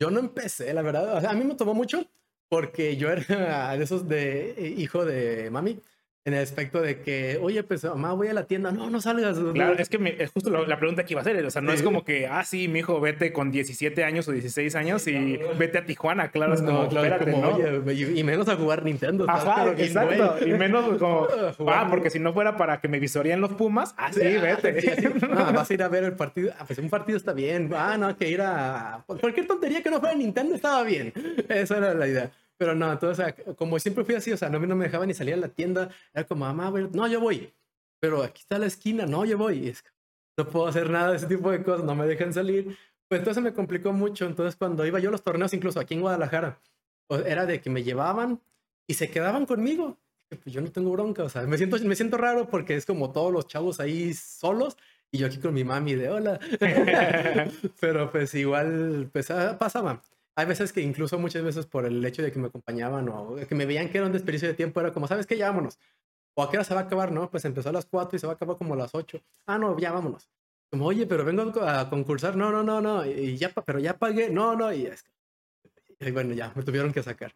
Yo no empecé, la verdad. O sea, a mí me tomó mucho porque yo era de esos de eh, hijo de mami en el aspecto de que, oye, pues mamá, voy a la tienda, no, no salgas. Claro, es que me, es justo la, la pregunta que iba a hacer, o sea, no es Sí. como que, ah, sí, mi hijo, vete con 17 años o 16 años y vete a Tijuana, claro, es como, no, claro, espérate, como, ¿no? oye, y, menos a jugar Nintendo. Ajá, exacto, y menos como, ah, porque si no fuera para que me visorían los Pumas, ah, sí, vete. Sí, sí. Ah, vas a ir a ver el partido. Ah, pues un partido está bien. Ah, no, que ir a. Cualquier tontería que no fuera Nintendo estaba bien. Esa era la idea. Pero no, entonces, o sea, como siempre fui así, o sea, no, no me dejaban ni salir a la tienda. Era como, mamá, no, yo voy. Pero aquí está la esquina, no, yo voy. No puedo hacer nada de ese tipo de cosas, no me dejan salir. Pues entonces me complicó mucho. Entonces, cuando iba yo a los torneos, incluso aquí en Guadalajara, era de que me llevaban y se quedaban conmigo. Pues yo no tengo bronca, o sea, me siento, me siento raro porque es como todos los chavos ahí solos y yo aquí con mi mami de hola. Pero pues igual, pues ah, pasaba. Hay veces que incluso muchas veces por el hecho de que me acompañaban o que me veían que era un desperdicio de tiempo, era como, ¿sabes qué? Ya vámonos. ¿O a qué hora se va a acabar? No, pues empezó a las 4 y se va a acabar como a las 8. Ah, no, ya vámonos. Como, oye, pero vengo a concursar. No, no, no, no. Y ya, pero ya pagué. No, no. Y, es y bueno, ya, me tuvieron que sacar.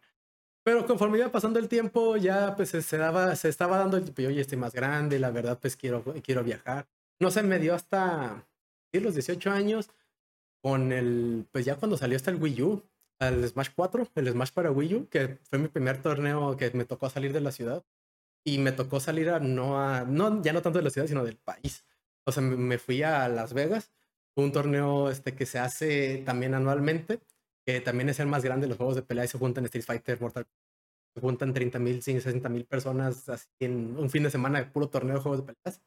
Pero conforme iba pasando el tiempo, ya pues se, daba, se estaba dando, el tipo, oye, estoy más grande, la verdad, pues quiero, quiero viajar. No se me dio hasta los 18 años con el, pues ya cuando salió hasta el Wii U, el Smash 4, el Smash para Wii U, que fue mi primer torneo que me tocó salir de la ciudad. Y me tocó salir a, no a, no, ya no tanto de la ciudad, sino del país. O sea, me, fui a Las Vegas, un torneo este, que se hace también anualmente, que también es el más grande de los juegos de pelea y se juntan Street Fighter, Mortal se juntan 30 mil, 60 mil personas así en un fin de semana de puro torneo de juegos de peleas.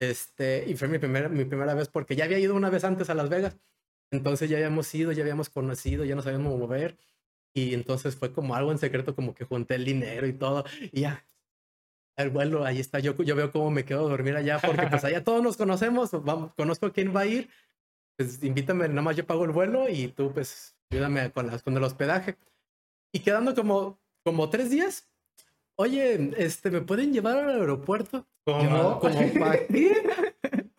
Este, y fue mi primera, mi primera vez porque ya había ido una vez antes a Las Vegas. Entonces ya habíamos ido, ya habíamos conocido, ya nos sabíamos mover. Y entonces fue como algo en secreto, como que junté el dinero y todo. Y ya, el vuelo, ahí está. Yo, yo veo cómo me quedo a dormir allá porque pues allá todos nos conocemos. Vamos, conozco quién va a ir. Pues invítame, nada más yo pago el vuelo y tú pues ayúdame con, las, con el hospedaje. Y quedando como, como tres días. Oye, este, ¿me pueden llevar al aeropuerto? ¿Cómo? ¿Cómo para qué?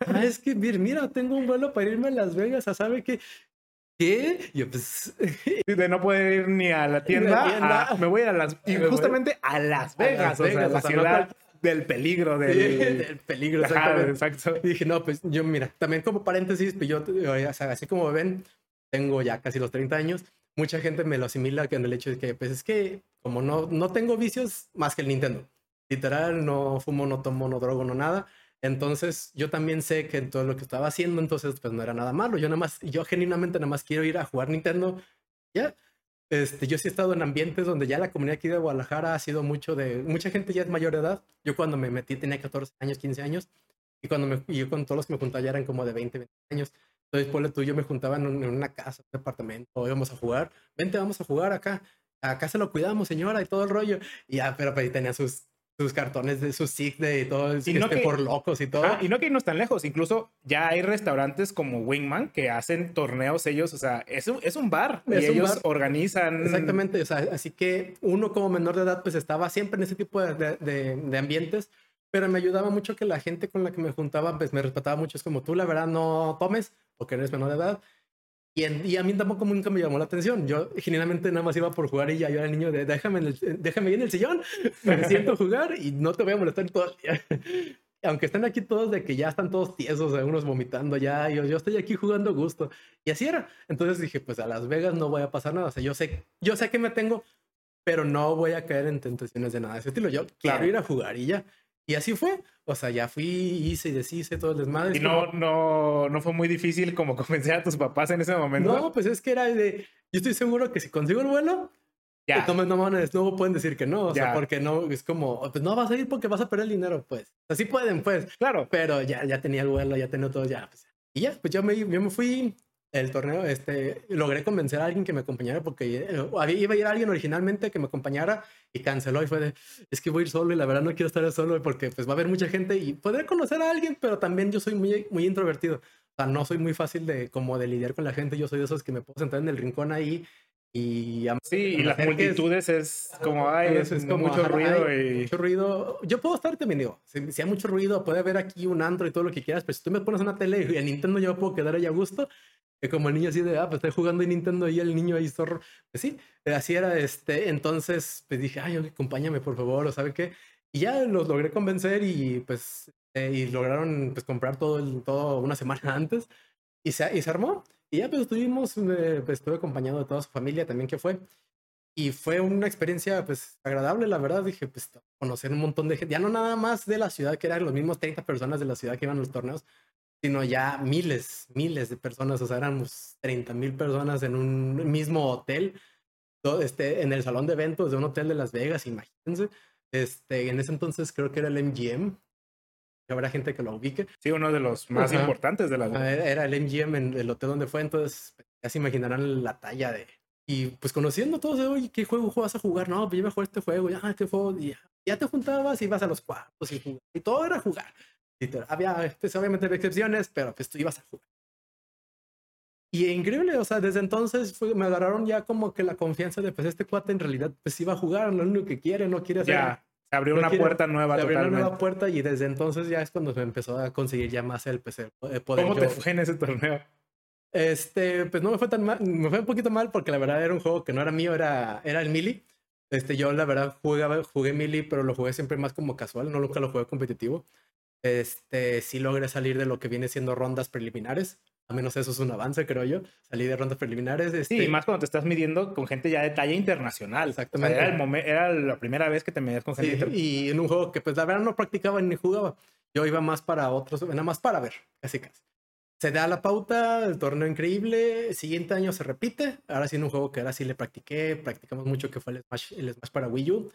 Ah, es que mira, mira, tengo un vuelo para irme a Las Vegas, ¿a sabe qué? ¿Qué? Yo pues De no poder ir ni a la tienda, tienda. a- me voy a a Las... Y Me voy- justamente a Las A Vegas, Las o sea, Vegas, la o sea, no ciudad cual- del peligro, del, del... del peligro, Ajá, exacto. Y dije, no, pues yo, mira, también como paréntesis, pues yo, o sea, así como ven, tengo ya casi los 30 años, mucha gente me lo asimila con el hecho de que, pues es que como no, no tengo vicios más que el Nintendo. Literal, no fumo, no tomo, no drogo, no nada. Entonces, yo también sé que todo lo que estaba haciendo, entonces, pues no era nada malo. Yo nada más, yo genuinamente nada más quiero ir a jugar Nintendo. Ya. Este, yo sí he estado en ambientes donde ya la comunidad aquí de Guadalajara ha sido mucho de, mucha gente ya es mayor de edad. Yo cuando me metí tenía 14 años, 15 años. Y cuando me, y yo con todos los que me juntaba ya eran como de 20, 20 años. Entonces, ponle tú, yo me juntaba en, un- en una casa, un departamento, íbamos a jugar. Vente, vamos a jugar acá. Acá se lo cuidamos, señora, y todo el rollo. Y ya, pero, pero ahí tenía sus, sus cartones de sus SIG de y todo, Y no este, que- por locos y todo. Ah, y no que irnos tan lejos, incluso ya hay restaurantes como Wingman que hacen torneos ellos, o sea, es un, es un bar Es y un ellos bar. organizan. Exactamente, o sea, así que uno como menor de edad pues estaba siempre en ese tipo de, de- de- de ambientes, pero me ayudaba mucho que la gente con la que me juntaba pues me respetaba mucho, es como tú la verdad no tomes porque eres menor de edad. Y, en- y a mí tampoco nunca me llamó la atención. Yo generalmente nada más iba por jugar y ya yo era el niño de déjame, en el- déjame en el sillón, me siento jugar y no te voy a molestar todo el día. Aunque estén aquí todos de que ya están todos tiesos, algunos vomitando ya, yo, yo estoy aquí jugando a gusto. Y así era. Entonces dije, pues a Las Vegas no voy a pasar nada. O sea, yo sé, yo sé que me tengo, pero no voy a caer en tentaciones de nada de ese estilo. Yo Claro. quiero ir a jugar y ya. Y así fue. O sea, ya fui, hice y deshice todo el desmadre. Y no, no, no fue muy difícil como convencer a tus papás en ese momento. No, pues es que era de. Yo estoy seguro que si consigo el vuelo, ya. me- no, a- no pueden decir que no. O sea, porque no, es como, pues no vas a ir porque vas a perder el dinero, pues. Así pueden, pues. Claro. Pero ya, ya tenía el vuelo, ya tenía todo, ya. pues, y ya, pues yo me, yo me fui el torneo, este, logré convencer a alguien que me acompañara porque eh, iba a ir alguien originalmente que me acompañara y canceló y fue de, es que voy a ir solo y la verdad no quiero estar solo porque pues va a haber mucha gente y podré conocer a alguien, pero también yo soy muy, muy introvertido. O sea, no soy muy fácil de como de lidiar con la gente. Yo soy de esos que me puedo sentar en el rincón ahí y Sí, y las multitudes es como, ay, es, como, mucho ajá, ruido hay y... mucho ruido. Yo puedo estar también digo, si, si hay mucho ruido, puede haber aquí un antro y todo lo que quieras, pero si tú me pones una tele y el Nintendo yo puedo quedar ahí a gusto Que como el niño así de, ah, pues estoy jugando en Nintendo y el niño ahí zorro. Pues sí, así era este. Entonces, pues dije, ay, acompáñame por favor, o sabe qué. Y ya los logré convencer y pues eh, y lograron pues comprar todo, el, todo una semana antes y se, y se armó. Y ya pues estuvimos, eh, pues estuve acompañado de toda su familia también que fue. Y fue una experiencia pues agradable, la verdad. Dije, pues conocer un montón de gente, ya no nada más de la ciudad, que eran los mismos 30 personas de la ciudad que iban a los torneos, sino ya miles, miles de personas, o sea, éramos 30 mil personas en un mismo hotel, este, en el salón de eventos de un hotel de Las Vegas, imagínense. Este, en ese entonces creo que era el MGM, habrá gente que lo ubique. Sí, uno de los más importantes de la Era el MGM en el hotel donde fue, entonces ya se imaginarán la talla de... Y pues conociendo todos, oye, ¿qué juego vas a jugar? No, pues yo mejor este juego, ya, este juego, ya, ya te juntabas y ibas a los cuartos y Y todo era jugar. Y había, pues obviamente excepciones, pero pues tú ibas a jugar. Y increíble, o sea, desde entonces fue, me agarraron ya como que la confianza de, pues este cuate en realidad, pues iba a jugar, lo único que quiere, no quiere hacer... Se abrió una puerta nueva. Se abrió una nueva puerta y desde entonces ya es cuando se empezó a conseguir ya más el PC. Eh, ¿Cómo te fue en ese torneo? Este, pues no me fue tan mal, me fue un poquito mal porque la verdad era un juego que no era mío, era, era el Mili. Este, yo la verdad jugaba, jugué Mili, pero lo jugué siempre más como casual, no nunca lo jugué competitivo. Este, sí logré salir de lo que viene siendo rondas preliminares. A menos eso es un avance, creo yo. Salí de rondas preliminares. Este... Sí, más cuando te estás midiendo con gente ya de talla internacional. Exactamente. era, el era la primera vez que te medías con gente Y en un juego que, pues, la verdad no practicaba ni jugaba. Yo iba más para otros, nada más para ver, casi casi. Se da la pauta, el torneo increíble. Siguiente año se repite. Ahora sí, en un juego que ahora sí le practiqué. Practicamos mucho, que fue el Smash, el Smash para Wii U.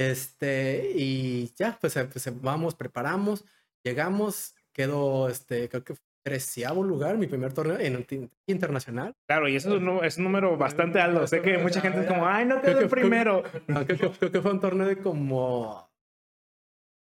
Este, y ya, pues, pues vamos, preparamos, llegamos. Quedó, este, creo que treceavo lugar, mi primer torneo en internacional. Claro, y eso es un, es un número bastante alto. Sé que mucha gente es como, ay, no quedó el primero. Creo, que fue un torneo de como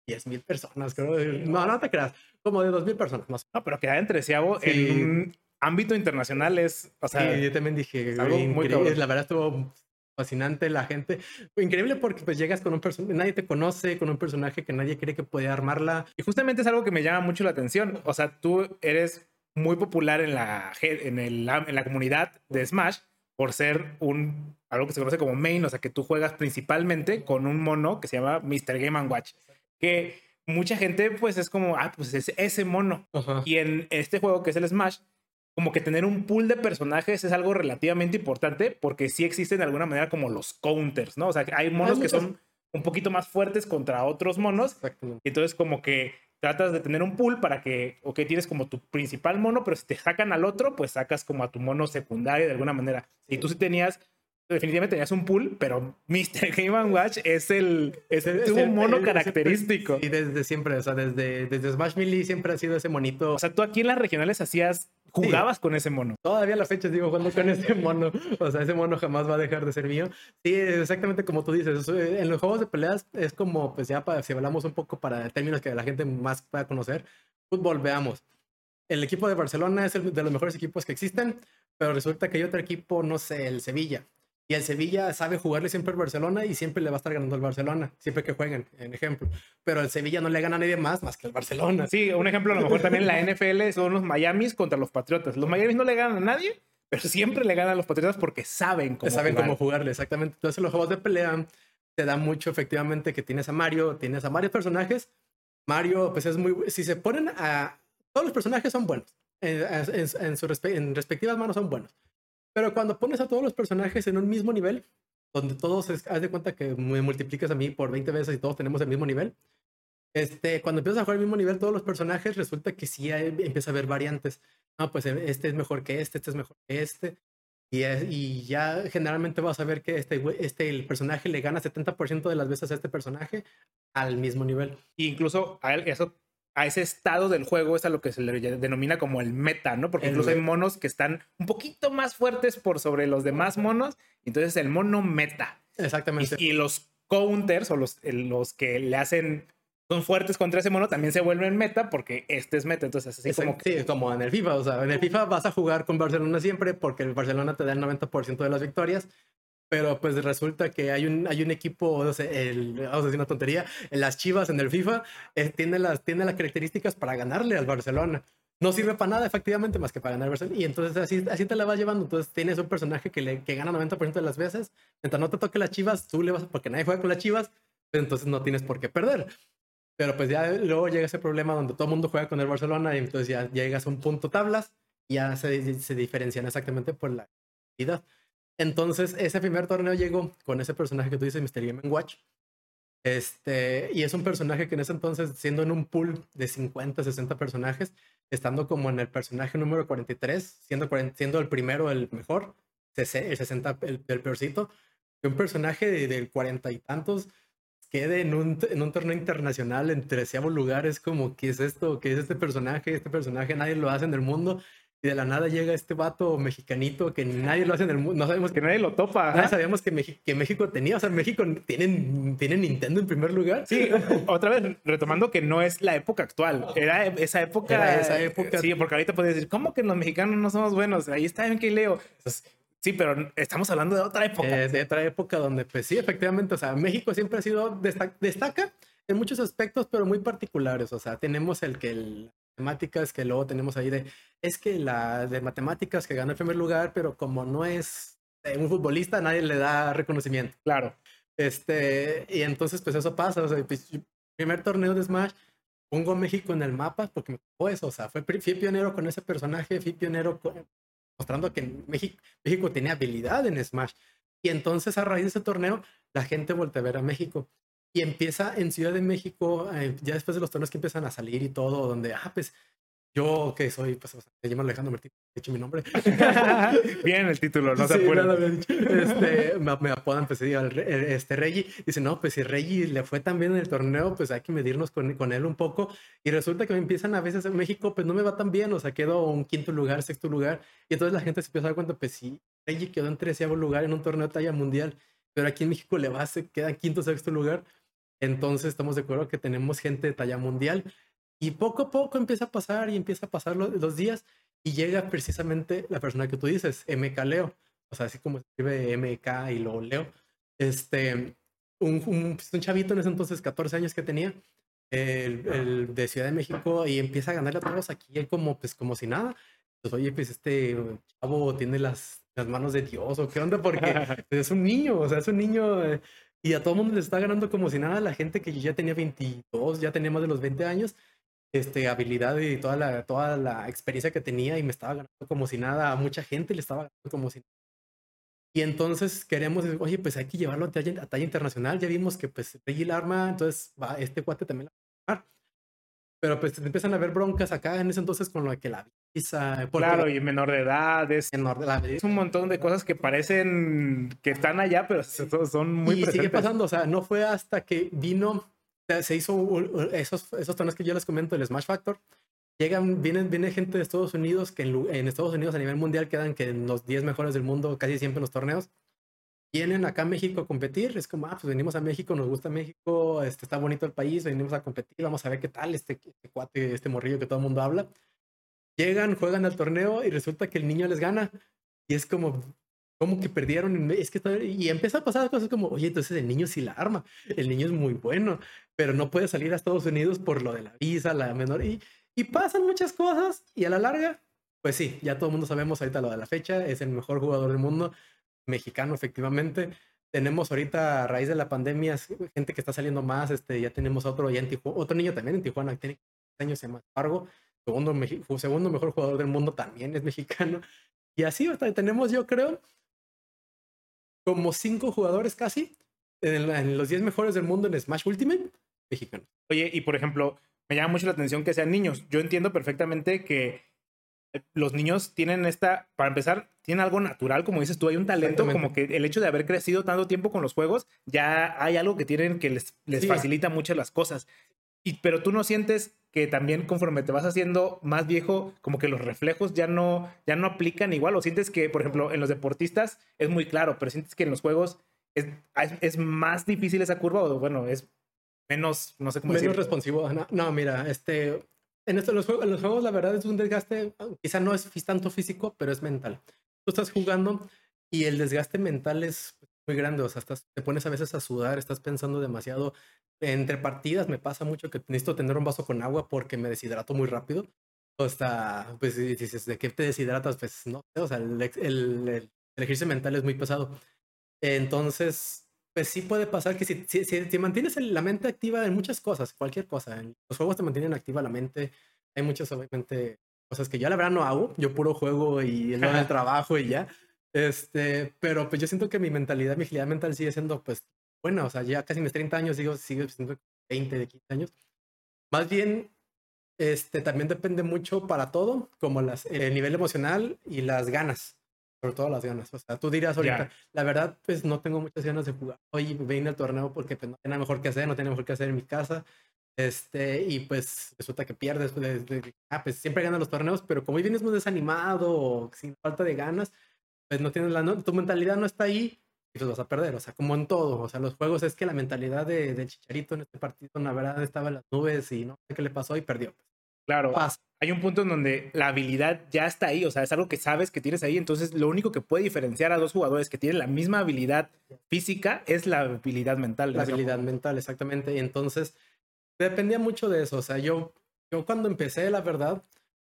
10 mil personas, creo. No, no te creas, como de 2 mil personas más. No, pero quedar en treceavo en un ámbito internacional es, o sea... Sí, yo también dije, algo muy La verdad estuvo fascinante la gente. Increíble porque pues llegas con un personaje, nadie te conoce, con un personaje que nadie cree que puede armarla. Y justamente es algo que me llama mucho la atención. O sea, tú eres muy popular en la, en, el, en la comunidad de Smash por ser un, algo que se conoce como main, o sea, que tú juegas principalmente con un mono que se llama Mr. Game Watch, que mucha gente pues es como, ah, pues es ese mono. Y en este juego que es el Smash, como que tener un pool de personajes es algo relativamente importante porque sí existen de alguna manera como los counters, ¿no? O sea, hay monos que son un poquito más fuertes contra otros monos. Y entonces como que tratas de tener un pool para que, ok, tienes como tu principal mono, pero si te sacan al otro, pues sacas como a tu mono secundario de alguna manera. Y tú sí tenías definitivamente tenías un pool, pero Mr. Game Watch es el, es, un mono característico. Y desde siempre, o sea, desde, desde Smash Melee siempre ha sido ese monito. O sea, tú aquí en las regionales hacías, jugabas con ese mono. Todavía a la fecha sigo jugando con ese mono. O sea, ese mono jamás va a dejar de ser mío. Sí, exactamente como tú dices. En los juegos de peleas es como, pues ya para, si hablamos un poco para términos que la gente más pueda conocer, fútbol, veamos. El equipo de Barcelona es el de los mejores equipos que existen, pero resulta que hay otro equipo, no sé, el Sevilla y el Sevilla sabe jugarle siempre al Barcelona y siempre le va a estar ganando al Barcelona, siempre que jueguen, en ejemplo. Pero el Sevilla no le gana a nadie más más que al Barcelona. Sí, un ejemplo a lo mejor también la NFL son los Miamis contra los Patriotas. Los Miamis no le ganan a nadie, pero siempre le ganan a los Patriotas porque saben cómo Saben cómo jugarle, exactamente. Entonces los juegos de pelea te da mucho efectivamente que tienes a Mario, tienes a varios personajes. Mario, pues es muy... Si se ponen a... Todos los personajes son buenos. En, en, su en respectivas manos son buenos. Pero cuando pones a todos los personajes en un mismo nivel, donde todos, haz de cuenta que me multiplicas a mí por 20 veces y todos tenemos el mismo nivel, este, cuando empiezas a jugar el mismo nivel todos los personajes, resulta que sí empieza a haber variantes. No, pues eh, este es mejor que este, este es mejor que este. Y, y ya generalmente vas a ver que este, este, el personaje le gana 70% de las veces a este personaje al mismo nivel. Incluso a él, eso a ese estado del juego es a lo que se le denomina como el meta, ¿no? Porque incluso hay monos que están un poquito más fuertes por sobre los demás monos, entonces el mono meta. Exactamente. Y, los counters o los, los que le hacen son fuertes contra ese mono también se vuelven meta porque este es meta. Entonces, así como. Sí, como en el FIFA. O sea, en el FIFA vas a jugar con Barcelona siempre porque el Barcelona te da el 90% de las victorias. Pero pues resulta que hay un, hay un equipo, no sé, el, vamos a decir una tontería, las Chivas en el FIFA eh, tiene, las, tiene las características para ganarle al Barcelona. no sirve para nada, efectivamente, más que para ganar versión. Y entonces así, así te la vas llevando. Entonces tienes un personaje que, le, que gana 90% de las veces. Mientras no te toque las chivas, tú le vas, porque nadie juega con las chivas, pues entonces no tienes por qué perder. Pero pues ya luego llega ese problema donde todo el mundo juega con el Barcelona y entonces ya, llegas a un punto tablas y ya se, se diferencian exactamente por la calidad. Entonces ese primer torneo llegó con ese personaje que tú dices, Mr. Game Watch. Este, y es un personaje que en ese entonces, siendo en un pool de 50, 60 personajes, estando como en el personaje número 43, siendo, siendo el primero el mejor, el 60 el, el peorcito, que un personaje de, del cuarenta y tantos quede en un, en un torneo internacional en treceavo lugar, es como, ¿qué es esto? ¿Qué es este personaje? Este personaje nadie lo hace en el mundo y de la nada llega este vato mexicanito que nadie lo hace en el mundo. No sabemos que nadie lo topa. Nadie sabíamos que, que, México tenía. O sea, México tiene, tiene Nintendo en primer lugar. Sí, otra vez retomando que no es la época actual. Era esa época. esa época. Sí, porque ahorita puedes decir, ¿cómo que los mexicanos no somos buenos? Ahí está en que leo. Sí, pero estamos hablando de otra época. de otra época donde, pues sí, efectivamente, o sea, México siempre ha sido, destaca en muchos aspectos, pero muy particulares. O sea, tenemos el que el matemáticas que luego tenemos ahí de, es que la de matemáticas que gana el primer lugar, pero como no es eh, un futbolista, nadie le da reconocimiento. Claro. Este, y entonces pues eso pasa, o sea, pues, primer torneo de Smash, pongo México en el mapa porque me tocó eso, o sea, fue, fui pionero con ese personaje, fui pionero mostrando que México, México tenía habilidad en Smash. Y entonces a raíz de ese torneo, la gente voltea a ver a México y empieza en Ciudad de México, eh, ya después de los torneos que empiezan a salir y todo, donde, ah, pues yo que soy, pues, me llamo Alejandro Martín, he dicho mi nombre. Bien el título, no se apuren. Este, me, me, apodan, pues, este, Reggie. Dice, no, pues si Reggie le fue tan bien en el torneo, pues hay que medirnos con, con él un poco. Y resulta que me empiezan a veces en México, pues no me va tan bien, o sea, quedo un quinto lugar, sexto lugar. Y entonces la gente se empieza a dar cuenta, pues sí, Reggie quedó en treceavo lugar en un torneo de talla mundial, pero aquí en México le va, se queda en quinto, sexto lugar entonces estamos de acuerdo que tenemos gente de talla mundial y poco a poco empieza a pasar y empieza a pasar los, días y llega precisamente la persona que tú dices, MK Leo. O sea, así como escribe MK y lo leo. Este, un, un, pues, un, chavito en ese entonces, 14 años que tenía, el, el, de Ciudad de México, y empieza a ganarle a todos aquí como, pues, como si nada. Pues, oye, pues este chavo tiene las, las manos de Dios, o qué onda, porque pues, es un niño, o sea, es un niño. Eh, y a todo el mundo le está ganando como si nada. La gente que ya tenía 22, ya tenía más de los 20 años, este, habilidad y toda la, toda la experiencia que tenía y me estaba ganando como si nada. A mucha gente le estaba ganando como si nada. Y entonces queremos, oye, pues hay que llevarlo a talla, a talla internacional. Ya vimos que pues el arma, entonces va, este cuate también la va a ganar. Pero pues empiezan a haber broncas acá en ese entonces con lo que la visa. Claro, y menor de edad. Es, menor de edad. Es un montón de cosas que parecen que están allá, pero son muy Y sigue pasando, o sea, no fue hasta que vino, se hizo esos, esos torneos que yo les comento, el Smash Factor. Llegan, vienen, viene gente de Estados Unidos, que en, en Estados Unidos a nivel mundial quedan que en los 10 mejores del mundo casi siempre en los torneos vienen acá a México a competir, es como, ah, pues venimos a México, nos gusta México, este, está bonito el país, venimos a competir, vamos a ver qué tal este, este cuate, este morrillo que todo el mundo habla. Llegan, juegan al torneo y resulta que el niño les gana. Y es como, como que perdieron. Es que y empieza a pasar cosas como, oye, entonces el niño sí la arma, el niño es muy bueno, pero no puede salir a Estados Unidos por lo de la visa, la menor. Y, y pasan muchas cosas y a la larga, pues sí, ya todo el mundo sabemos ahorita lo de la fecha, es el mejor jugador del mundo, mexicano, efectivamente. Tenemos ahorita, a raíz de la pandemia, gente que está saliendo más. Este, ya tenemos otro, ya otro niño también en Tijuana, que tiene años, se llama. Segundo, segundo mejor jugador del mundo también es mexicano. Y así tenemos, yo creo, como cinco jugadores casi en, los 10 mejores del mundo en Smash Ultimate mexicanos. Oye, y por ejemplo, me llama mucho la atención que sean niños. Yo entiendo perfectamente que los niños tienen esta, para empezar, tienen algo natural, como dices tú, hay un talento, como que el hecho de haber crecido tanto tiempo con los juegos, ya hay algo que tienen que les, les facilita mucho las cosas. Y, pero tú no sientes que también conforme te vas haciendo más viejo, como que los reflejos ya no, ya no aplican igual, o sientes que, por ejemplo, en los deportistas es muy claro, pero sientes que en los juegos es, es más difícil esa curva, o bueno, es menos, no sé cómo menos responsivo. no, mira, este, en, esto, los, juegos, los juegos, la verdad, es un desgaste, quizá no es tanto físico, pero es mental. Tú estás jugando y el desgaste mental es muy grande, o sea, estás, te pones a veces a sudar, estás pensando demasiado. Entre partidas me pasa mucho que necesito tener un vaso con agua porque me deshidrato muy rápido. O sea, pues dices, ¿de qué te deshidratas? Pues no, o sea, el, el, el ejercicio mental es muy pesado. Entonces, pues sí puede pasar que si, si, si, mantienes la mente activa en muchas cosas, cualquier cosa, los juegos te mantienen activa la mente, hay muchas obviamente cosas que yo la verdad no hago, yo puro juego y no el trabajo y ya, este, pero pues yo siento que mi mentalidad, mi agilidad mental sigue siendo pues buena, o sea, ya casi mis 30 años sigo, sigo siendo 20 de 15 años. Más bien, este, también depende mucho para todo, como las, el nivel emocional y las ganas sobre todo las ganas. O sea, tú dirás ahorita, la verdad, pues no tengo muchas ganas de jugar. Hoy vine al torneo porque pues, no tenía mejor que hacer, no tenía mejor que hacer en mi casa. Este, y pues resulta que pierdes. Pues, ah, pues siempre ganas los torneos, pero como hoy vienes muy desanimado o sin falta de ganas, pues no tienes la. No, tu mentalidad no está ahí y pues vas a perder. O sea, como en todo. O sea, los juegos es que la mentalidad de, Chicharito en este partido, la verdad, estaba en las nubes y no sé qué le pasó y perdió. Claro. Hay un punto en donde la habilidad ya está ahí, o sea, es algo que sabes que tienes ahí, entonces lo único que puede diferenciar a dos jugadores que tienen la misma habilidad física es la habilidad mental. La habilidad mental, exactamente. Y entonces dependía mucho de eso, o sea, yo, yo cuando empecé, la verdad,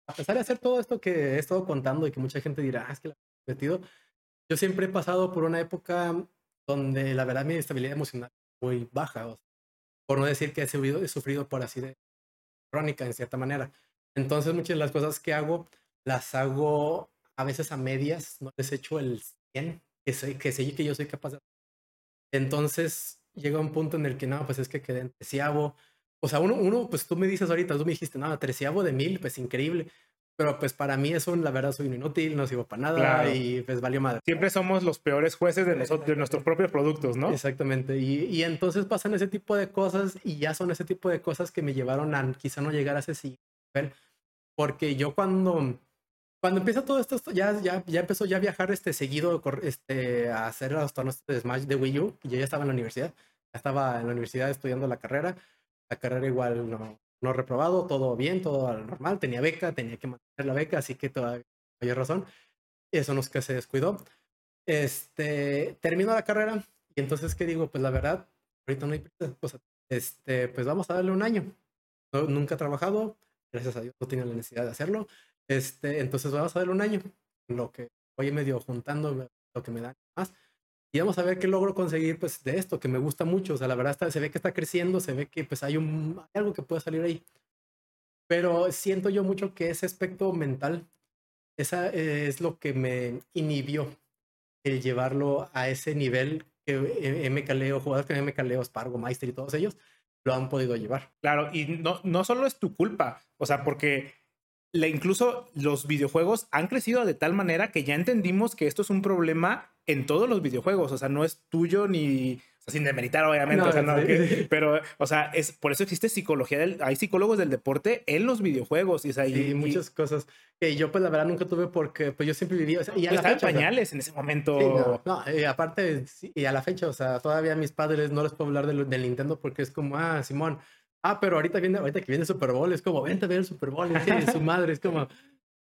a pesar de hacer todo esto que he estado contando y que mucha gente dirá, ah, es que la he metido, yo siempre he pasado por una época donde la verdad mi estabilidad emocional es muy baja, o sea, por no decir que he sufrido, he sufrido por así de crónica, en cierta manera. Entonces, muchas de las cosas que hago, las hago a veces a medias, no les echo el 100 que sé que, sé que yo soy capaz de Entonces, llega un punto en el que, no, pues es que quedé en treceavo. O sea, uno, uno, pues tú me dices ahorita, tú me dijiste, no, treceavo de mil, pues increíble. Pero pues para mí eso, la verdad, soy un inútil, no sirvo para nada y pues valió madre. Siempre somos los peores jueces de, nosotros, de nuestros propios productos, ¿no? Exactamente. Y, y, entonces pasan ese tipo de cosas y ya son ese tipo de cosas que me llevaron a quizá no llegar a ese nivel. Porque yo cuando, cuando empieza todo esto, ya, ya, ya empezó ya a viajar este, seguido este, a hacer los torneos de Smash de Wii U. Y yo ya estaba en la universidad. Ya estaba en la universidad estudiando la carrera. La carrera igual no, no reprobado, todo bien, todo normal, tenía beca, tenía que mantener la beca, así que todavía había razón. Eso no es que se descuidó. Este, terminó la carrera y entonces, ¿qué digo? Pues la verdad, ahorita no hay pues, este, pues vamos a darle un año. nunca he trabajado, gracias a Dios no tenía la necesidad de hacerlo. Este, entonces vamos a darle un año, lo que voy medio juntando, lo que me da más. Y vamos a ver qué logro conseguir pues de esto, que me gusta mucho. O sea, la verdad está, se ve que está creciendo, se ve que pues hay, un, algo que puede salir ahí. Pero siento yo mucho que ese aspecto mental, esa eh, es lo que me inhibió el llevarlo a ese nivel que MKLeo, jugadores que MKLeo, Spargo, Meister y todos ellos lo han podido llevar. Claro, y no, no solo es tu culpa, o sea, porque incluso los videojuegos han crecido de tal manera que ya entendimos que esto es un problema en todos los videojuegos. O sea, no es tuyo ni. sin demeritar, obviamente. pero, o sea, es, por eso existe psicología. Del, hay psicólogos del deporte en los videojuegos. Y, o muchas cosas que yo, pues, la verdad, nunca tuve porque pues, yo siempre vivía. y a la fecha, pañales en ese momento. no, y aparte, y a la fecha, o sea, todavía mis padres no les puedo hablar del, del Nintendo porque es como, ah, Simón Ah, pero ahorita viene, ahorita que viene el Super Bowl, es como, vente a ver el Super Bowl, es su madre, es como,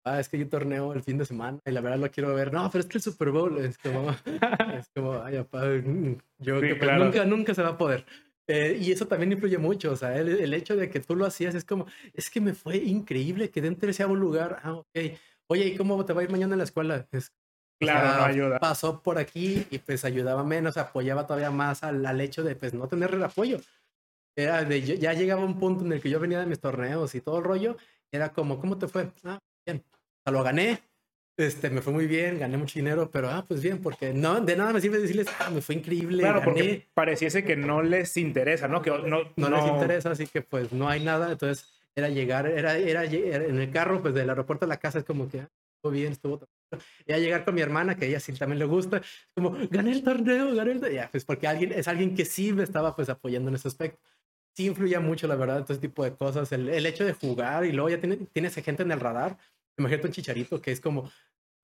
ah, es que yo torneo el fin de semana y la verdad lo quiero ver. No, pero es que el Super Bowl es como, es como, ay, papá, mm, yo que pues, nunca, nunca se va a poder. Eh, y eso también influye mucho, o sea, el, el, hecho de que tú lo hacías es como, es que me fue increíble, quedé en terceavo lugar, ah, ok. Oye, ¿y cómo te va a ir mañana en la escuela? Es, claro, no ayuda. Pasó por aquí y pues ayudaba menos, apoyaba todavía más al, al hecho de pues no tener el apoyo era de, ya llegaba un punto en el que yo venía de mis torneos y todo el rollo, era como, ¿cómo te fue? Ah, bien. Lo gané, este, me fue muy bien, gané mucho dinero, pero ah, pues bien, porque no, de nada me sirve decirles, ah, me fue increíble. Claro, porque pareciese que no les interesa, ¿no? Que no, no, les interesa, así que pues no hay nada. Entonces era llegar, era, era, en el carro, pues del aeropuerto a la casa, es como que ah, estuvo bien, estuvo. Era llegar con mi hermana, que a ella sí también le gusta, como gané el torneo, gané el torneo. Ya, pues porque alguien, es alguien que sí me estaba pues apoyando en ese aspecto sí influye mucho, la verdad, todo ese tipo de cosas. El, el hecho de jugar y luego ya tiene, tienes gente en el radar. Imagínate un chicharito que es como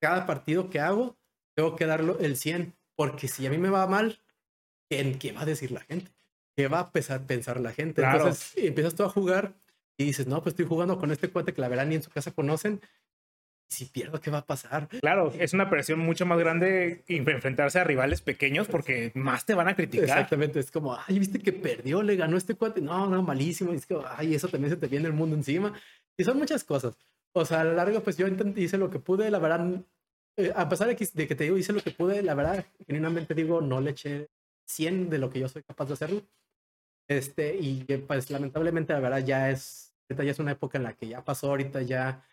cada partido que hago, tengo que darlo el 100, porque si a mí me va mal, ¿en qué va a decir la gente? ¿Qué va a pensar, la gente? Entonces empiezas tú a jugar y dices, no, pues estoy jugando con este cuate que la verdad ni en su casa conocen si pierdo, ¿qué va a pasar? Claro, es una presión mucho más grande enfrentarse a rivales pequeños porque más te van a criticar. Exactamente, es como, ay, viste que perdió, le ganó este cuate. No, no, malísimo. es que, ay, eso también se te viene el mundo encima. Y son muchas cosas. O sea, a lo largo, pues yo hice lo que pude, la verdad, eh, a pesar de que, de que, te digo, hice lo que pude, la verdad, genuinamente digo, no le eché 100 de lo que yo soy capaz de hacerlo. Este, y pues lamentablemente, la verdad, ya es, ya es una época en la que ya pasó, ahorita ya,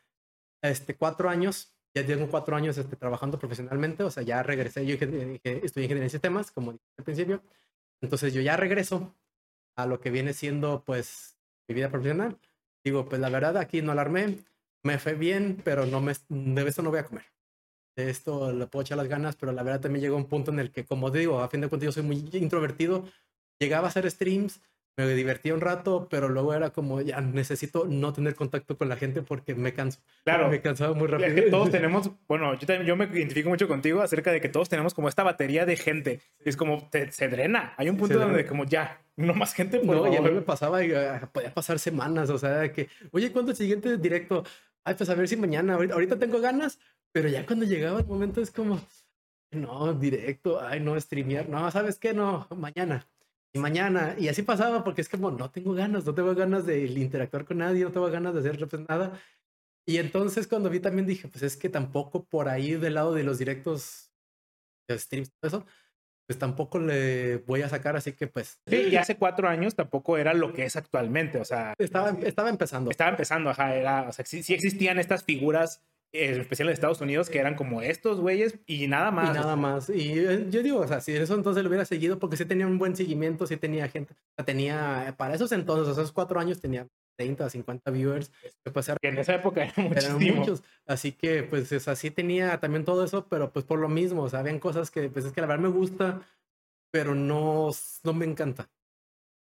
este, cuatro años, ya tengo cuatro años este, trabajando profesionalmente, o sea, ya regresé, yo estudié ingeniería en sistemas, como dije al principio, entonces yo ya regreso a lo que viene siendo, pues, mi vida profesional. Digo, pues la verdad, aquí no alarmé, me fue bien, pero no me, de esto no voy a comer. De esto le puedo echar las ganas, pero la verdad también llegó un punto en el que, como digo, a fin de cuentas yo soy muy introvertido, llegaba a hacer streams, me divertía un rato, pero luego era como, ya necesito no tener contacto con la gente porque me canso. Claro. Me cansaba muy rápido. que todos tenemos, bueno, yo, también, yo me identifico mucho contigo acerca de que todos tenemos como esta batería de gente. Es como, te, se drena. Hay un punto donde como, ya, no más gente, por No, favor. y a mí me pasaba, uh, podía pasar semanas, o sea, que, oye, ¿cuándo es el siguiente directo? Ay, pues a ver si mañana, ahorita, ahorita tengo ganas, pero ya cuando llegaba el momento es como, no, directo, ay, no, streamear, no, ¿sabes qué? No, mañana y mañana. Y así pasaba porque es como, no tengo ganas, no tengo ganas de interactuar con nadie, no tengo ganas de hacer pues, nada. Y entonces cuando vi también dije, pues es que tampoco por ahí del lado de los directos, de streams, todo eso, pues tampoco le voy a sacar, así que pues... Sí, y hace cuatro años tampoco era lo que es actualmente, o sea... Estaba, estaba empezando. Estaba empezando, ajá, era, o sea, sí, sí existían estas figuras en especial en Estados Unidos, que eran como estos güeyes y nada más. Y nada más. Y yo digo, o sea, si eso entonces lo hubiera seguido, porque sí tenía un buen seguimiento, sí tenía gente. O sea, tenía, para esos entonces, o sea, esos cuatro años tenía 30, 50 viewers. Que, pues, que en esa época eran, eran muchos. Así que, pues, o sea, sí tenía también todo eso, pero pues por lo mismo, o sea, habían cosas que, pues es que la verdad me gusta, pero no, no me encanta.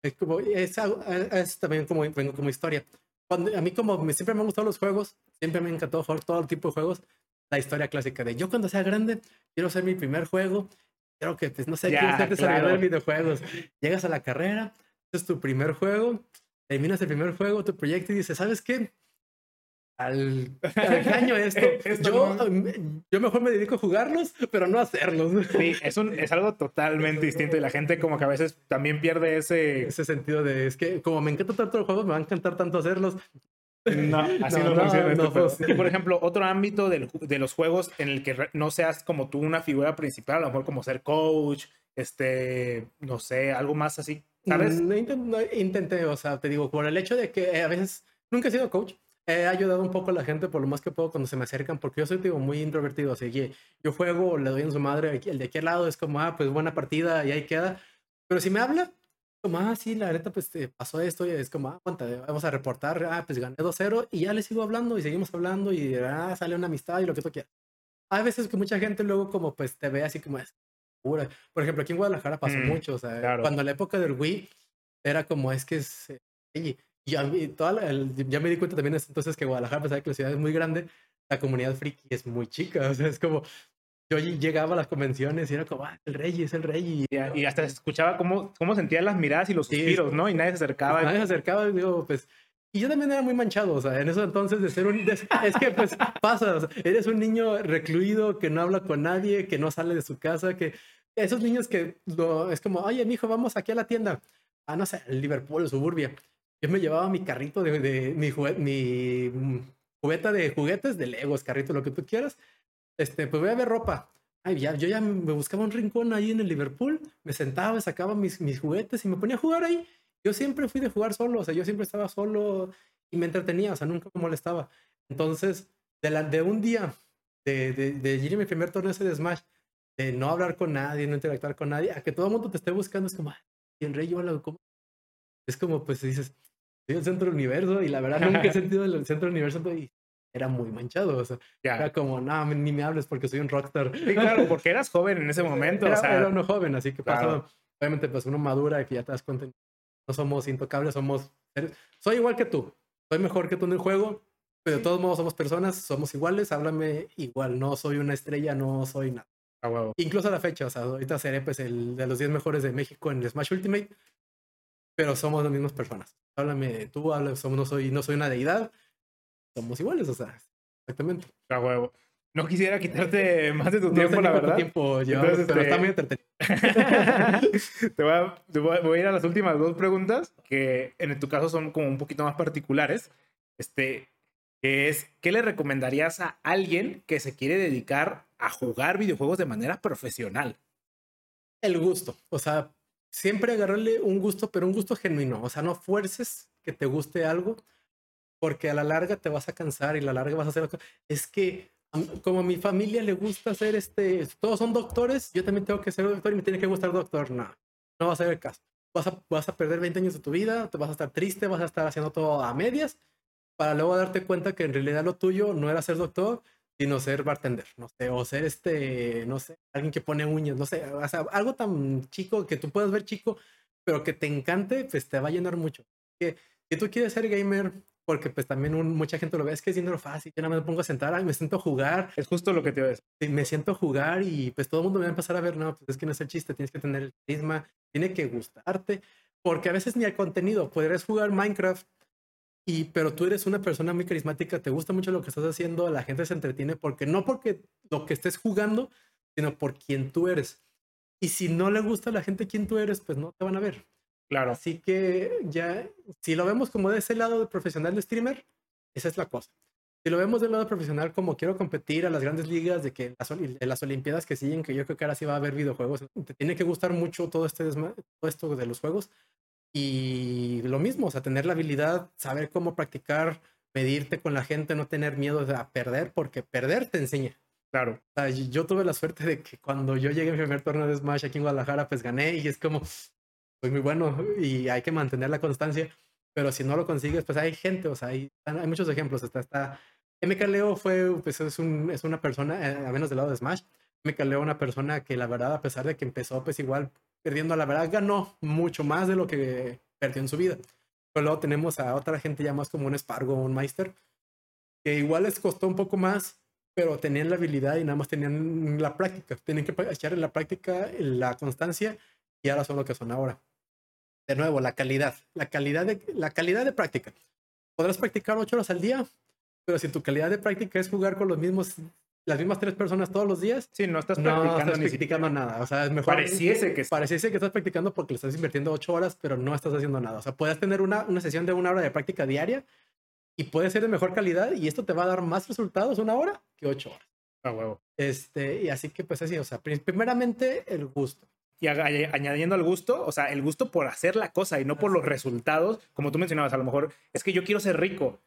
Es como, es, es también como, como historia cuando, a mí como me, siempre me han gustado los juegos, siempre me encantó jugar todo tipo de juegos, la historia clásica de yo cuando sea grande quiero hacer mi primer juego, quiero que, pues no sé, yeah, quiero ser desarrollador claro. de videojuegos. Llegas a la carrera, es tu primer juego, terminas el primer juego, tu proyecto y dices, ¿sabes qué? Al, al caño esto. yo, yo mejor me dedico a jugarlos, pero no a hacerlos. Sí, es, un, es algo totalmente distinto y la gente como que a veces también pierde ese... Ese sentido de, es que como me encanta tanto los juegos, me va a encantar tanto hacerlos. No, así no, no funciona. No, esto, no, y por ejemplo, otro ámbito del, de los juegos en el que no seas como tú una figura principal, a lo mejor como ser coach, este, no sé, algo más así, ¿sabes? No, intenté, intenté, o sea, te digo, por el hecho de que a veces nunca he sido coach, he ayudado un poco a la gente por lo más que puedo cuando se me acercan, porque yo soy digo, muy introvertido, así que yo juego, le doy en su madre, el de aquí al lado es como, ah, pues buena partida y ahí queda. Pero si me habla, como, ah, sí, la neta, pues te pasó esto y es como, ah, cuenta, vamos a reportar, ah, pues gané 2-0 y ya le sigo hablando y seguimos hablando y ah, sale una amistad y lo que tú quieras. Hay veces que mucha gente luego como pues te ve así como es pura. Por ejemplo, aquí en Guadalajara pasó mm, mucho, o sea, claro. cuando la época del Wii era como, es que es... Eh, y a mí, toda la, el, ya me di cuenta también entonces que Guadalajara, a pesar de que la ciudad es muy grande, la comunidad friki es muy chica. O sea, es como, yo llegaba a las convenciones y era como, ah, el rey es el rey. Y, y hasta escuchaba cómo, cómo sentían las miradas y los suspiros, sí, ¿no? Y nadie se acercaba. Nadie se acercaba y digo, pues... Y yo también era muy manchado, o sea, en eso entonces de ser un... De, es que pues pasa, o sea, eres un niño recluido que no habla con nadie, que no sale de su casa, que... Esos niños que lo, es como, oye, mijo, vamos aquí a la tienda. Ah, no sé, Liverpool, Suburbia yo me llevaba mi carrito de, de mi, juguete, mi cubeta de juguetes, de Legos, carrito, lo que tú quieras. Este, pues voy a ver ropa. Ay, ya, yo ya me buscaba un rincón ahí en el Liverpool, me sentaba, sacaba mis, mis juguetes y me ponía a jugar ahí. Yo siempre fui de jugar solo, o sea, yo siempre estaba solo y me entretenía, o sea, nunca me molestaba. Entonces, de, la, de un día de, de, de ir a mi primer torneo ese de Smash, de no hablar con nadie, no interactuar con nadie, a que todo el mundo te esté buscando, es como, ¿y en rey yo ¿cómo? Es como, pues dices, soy el centro del universo y la verdad nunca he sentido el centro del universo y era muy manchado, o sea, yeah. era como, no, ni me hables porque soy un rockstar. Sí, claro, porque eras joven en ese momento, era, o sea, era uno joven, así que claro. pasó, obviamente pues uno madura y que ya te das cuenta, no somos intocables, somos, soy igual que tú, soy mejor que tú en el juego, pero de todos modos somos personas, somos iguales, háblame igual, no soy una estrella, no soy nada. Ah, wow. Incluso a la fecha, o sea, ahorita seré pues el de los 10 mejores de México en el Smash Ultimate, pero somos las mismas personas. Háblame tú, háblame, somos, no, soy, no soy una deidad, somos iguales, o sea, exactamente. A huevo. No quisiera quitarte más de tu no tiempo, la verdad. tiempo llevamos, Entonces, pero este... está muy entretenido. te, voy a, te voy a ir a las últimas dos preguntas, que en tu caso son como un poquito más particulares. Este, que es, ¿qué le recomendarías a alguien que se quiere dedicar a jugar videojuegos de manera profesional? El gusto, o sea, siempre agarrarle un gusto, pero un gusto genuino, o sea, no fuerces que te guste algo, porque a la larga te vas a cansar y a la larga vas a hacer... Es que como a mi familia le gusta hacer este, todos son doctores, yo también tengo que ser doctor y me tiene que gustar doctor. No, no va a ser el caso. Vas a, vas a perder 20 años de tu vida, te vas a estar triste, vas a estar haciendo todo a medias, para luego darte cuenta que en realidad lo tuyo no era ser doctor, sino ser bartender, no sé, o ser este, no sé, alguien que pone uñas, no sé, o sea, algo tan chico que tú puedas ver chico, pero que te encante, pues te va a llenar mucho. Que si tú quieres ser gamer, porque pues también mucha gente lo ve, es que es dinero fácil, yo nada más me pongo a sentar, me siento a jugar. Es justo lo que te ves. Me siento a jugar y pues todo el mundo me va a empezar a ver, no, pues es que no es el chiste, tienes que tener el carisma, tiene que gustarte, porque a veces ni el contenido, podrías jugar Minecraft, y, pero tú eres una persona muy carismática, te gusta mucho lo que estás haciendo, la gente se entretiene porque no porque lo que estés jugando, sino por quien tú eres. Y si no le gusta a la gente quien tú eres, pues no te van a ver. Claro. Así que ya, si lo vemos como de ese lado de profesional de streamer, esa es la cosa. Si lo vemos del lado profesional como quiero competir a las grandes ligas, de que las, las Olimpiadas que siguen, que yo creo que ahora sí va a haber videojuegos, te tiene que gustar mucho todo, este todo esto de los juegos. Y lo mismo, o sea, tener la habilidad, saber cómo practicar, medirte con la gente, no tener miedo a perder, porque perder te enseña. Claro. O sea, yo tuve la suerte de que cuando yo llegué a mi primer torneo de Smash aquí en Guadalajara, pues gané y es como, soy muy bueno y hay que mantener la constancia. Pero si no lo consigues, pues hay gente, o sea, hay, hay muchos ejemplos. Está, está, MK Leo fue, pues es, un, es una persona, eh, a menos del lado de Smash, MK Leo una persona que la verdad, a pesar de que empezó, pues igual perdiendo, la verdad ganó mucho más de lo que perdió en su vida. Pero luego tenemos a otra gente ya más como un Spargo o un Meister, que igual les costó un poco más, pero tenían la habilidad y nada más tenían la práctica. Tienen que echar en la práctica la constancia y ahora son lo que son ahora de nuevo, la calidad, la calidad de, la calidad de práctica. Podrás practicar ocho horas al día, pero si tu calidad de práctica es jugar con los mismos, las mismas tres personas todos los días, sí, no estás practicando, no estás practicando nada. O sea, es mejor. Pareciese que, pareciese que estás practicando porque le estás invirtiendo ocho horas, pero no estás haciendo nada. O sea, puedes tener una, una sesión de una hora de práctica diaria y puede ser de mejor calidad y esto te va a dar más resultados una hora que ocho horas. A huevo. Este, y así que pues así, o sea, primeramente el gusto y añadiendo al gusto, o sea, el gusto por hacer la cosa y no por los resultados, como tú mencionabas, a lo mejor es que yo quiero ser rico.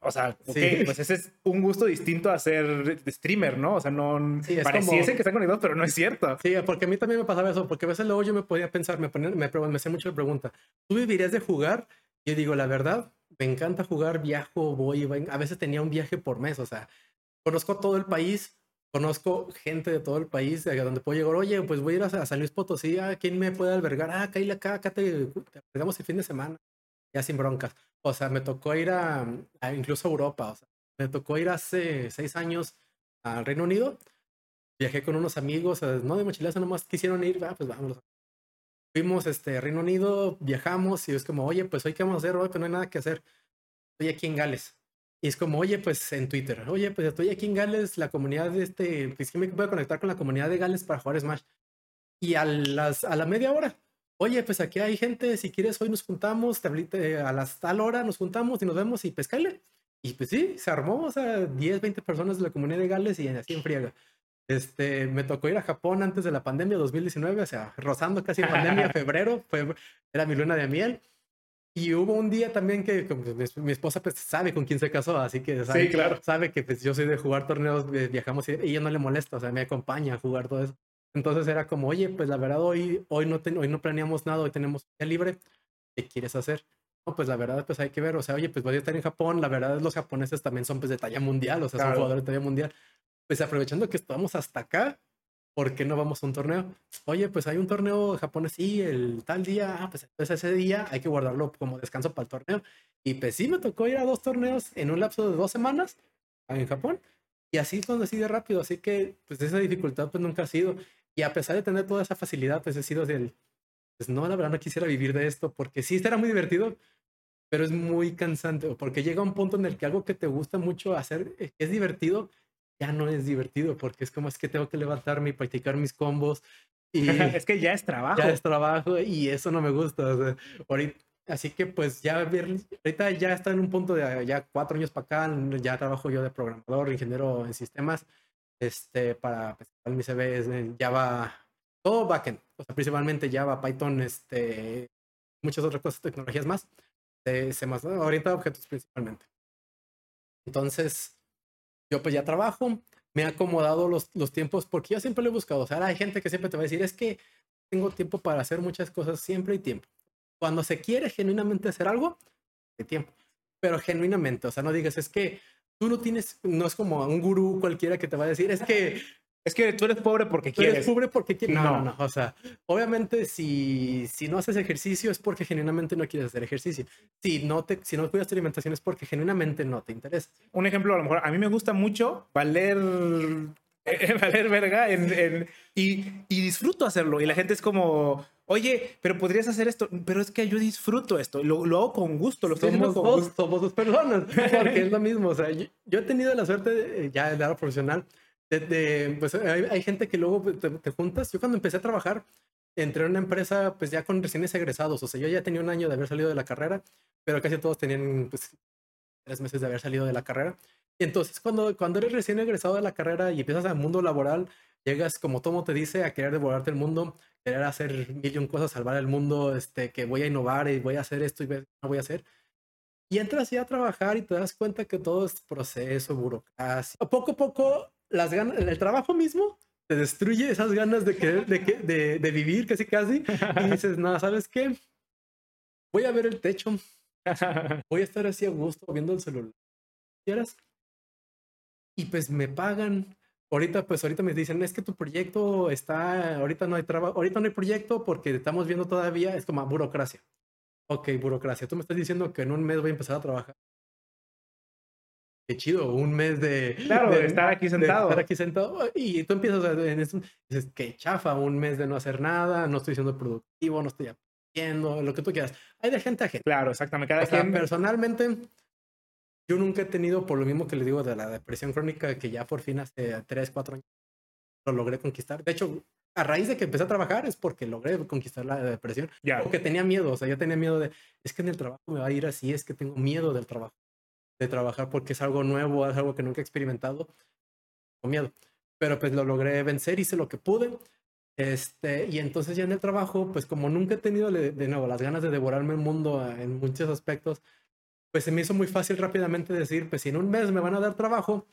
O sea, pues ese es un gusto distinto a ser streamer, ¿no? O sea, no sí, pareciese que están conectados, pero no es cierto. Sí, porque a mí también me pasaba eso, porque a veces luego yo me podía pensar, me, ponía, me, me hacía mucho la pregunta, ¿tú vivirías de jugar? Yo digo, la verdad, me encanta jugar, viajo, voy, voy, a veces tenía un viaje por mes, o sea, conozco todo el país, conozco gente de todo el país de donde puedo llegar, oye, pues voy a ir a, San Luis Potosí, ¿a quién me puede albergar? Ah, caíle acá, acá te, te el fin de semana, ya sin broncas. O sea, me tocó ir a, incluso a Europa, o sea, me tocó ir hace seis años al Reino Unido, viajé con unos amigos, no de mochilazo, nomás quisieron ir, ah, pues vámonos. Fuimos este, Reino Unido, viajamos y es como, oye, pues hoy qué vamos a hacer, hoy pues no hay nada que hacer. Estoy aquí en Gales. Y es como, oye, pues en Twitter, oye, pues estoy aquí en Gales, la comunidad de este, pues que me puedo conectar con la comunidad de Gales para jugar Smash. Y a, las, a la media hora, oye, pues aquí hay gente, si quieres hoy nos juntamos, a las tal hora nos juntamos y nos vemos y pescale. Y pues sí, se armó, o sea, 10, 20 personas de la comunidad de Gales y así en friega. Este, me tocó ir a Japón antes de la pandemia, 2019, o sea, rozando casi pandemia, febrero, fue, era mi luna de miel. Y hubo un día también que pues, mi, esposa pues sabe con quién se casó, así que sabe, sí, claro. sabe que pues yo soy de jugar torneos, viajamos y ella no le molesta, o sea, me acompaña a jugar todo eso. Entonces era como, oye, pues la verdad hoy, hoy, no, hoy no planeamos nada, hoy tenemos día libre, ¿qué quieres hacer? No, pues la verdad pues hay que ver, o sea, oye, pues voy a estar en Japón, la verdad los japoneses también son pues de talla mundial, o sea, son jugadores de talla mundial. Pues aprovechando que estamos hasta acá, ¿por qué no vamos a un torneo? Oye, pues hay un torneo japonés, sí, el tal día, ah, pues entonces ese día hay que guardarlo como descanso para el torneo. Y pues sí, me tocó ir a dos torneos en un lapso de dos semanas en Japón. Y así cuando así de rápido, así que pues esa dificultad pues nunca ha sido. Y a pesar de tener toda esa facilidad, pues he sido del, pues no, la verdad no quisiera vivir de esto, porque sí, será muy divertido, pero es muy cansante, porque llega un punto en el que algo que te gusta mucho hacer, eh, es divertido, ya no es divertido porque es como es que tengo que levantarme y practicar mis combos. Y es que ya es trabajo. Ya es trabajo y eso no me gusta. ahorita, Así que pues ya ahorita ya está en un punto de ya cuatro años para acá, ya trabajo yo de programador, ingeniero en sistemas, este, para pues, mi CV es Java, todo backend, o sea, principalmente Java, Python, este, muchas otras cosas, tecnologías más, de C++, orientado a objetos principalmente. Entonces, yo pues ya trabajo, me he acomodado los, los tiempos porque yo siempre lo he buscado. O sea, hay gente que siempre te va a decir, es que tengo tiempo para hacer muchas cosas, siempre hay tiempo. Cuando se quiere genuinamente hacer algo, hay tiempo. Pero genuinamente, o sea, no digas, es que tú no tienes, no es como un gurú cualquiera que te va a decir, es que es que tú eres pobre porque tú quieres. Eres pobre porque quieres. No, no, no, O sea, obviamente si, si no haces ejercicio es porque genuinamente no quieres hacer ejercicio. Si no, te, si no cuidas tu alimentación es porque genuinamente no te interesa. Un ejemplo, a lo mejor, a mí me gusta mucho valer valer verga en, y, y, disfruto hacerlo. Y la gente es como, oye, pero podrías hacer esto. Pero es que yo disfruto esto. Lo, lo hago con gusto. Lo somos con gusto. Somos dos personas. Porque es lo mismo. O sea, yo, he tenido la suerte ya de lado profesional de, pues hay, gente que luego te, juntas. Yo cuando empecé a trabajar, entré en una empresa pues ya con recién egresados. O sea, yo ya tenía un año de haber salido de la carrera, pero casi todos tenían pues tres meses de haber salido de la carrera. Y entonces cuando, cuando eres recién egresado de la carrera y empiezas al mundo laboral, llegas como Tomo te dice a querer devorarte el mundo, querer hacer mil y cosas, salvar el mundo, este, que voy a innovar y voy a hacer esto y no voy a hacer. Y entras ya a trabajar y te das cuenta que todo es proceso, burocracia. Poco a poco las ganas, el trabajo mismo te destruye esas ganas de, querer, de, de, de vivir casi casi. Y dices, no, ¿sabes qué? Voy a ver el techo. Voy a estar así a gusto viendo el celular. ¿Quieres? Y pues me pagan. Ahorita, pues ahorita me dicen, es que tu proyecto está, ahorita no hay trabajo, ahorita no hay proyecto porque estamos viendo todavía, es como burocracia. Ok, burocracia. Tú me estás diciendo que en un mes voy a empezar a trabajar qué chido, un mes de, claro, de, estar aquí sentado. estar aquí sentado. Y tú empiezas en dices, qué chafa, un mes de no hacer nada, no estoy siendo productivo, no estoy aprendiendo, lo que tú quieras. Hay de gente a gente. Claro, exactamente. Cada quien... personalmente, yo nunca he tenido, por lo mismo que le digo de la depresión crónica, que ya por fin hace 3, 4 años lo logré conquistar. De hecho, a raíz de que empecé a trabajar es porque logré conquistar la depresión. Ya. Porque tenía miedo, o sea, yo tenía miedo de, es que en el trabajo me va a ir así, es que tengo miedo del trabajo de trabajar porque es algo nuevo, es algo que nunca he experimentado, con miedo. Pero pues lo logré vencer, hice lo que pude. Este, y entonces ya en el trabajo, pues como nunca he tenido de nuevo las ganas de devorarme el mundo ah, en muchos aspectos, pues se me hizo muy fácil rápidamente decir, pues si en un mes me van a dar trabajo,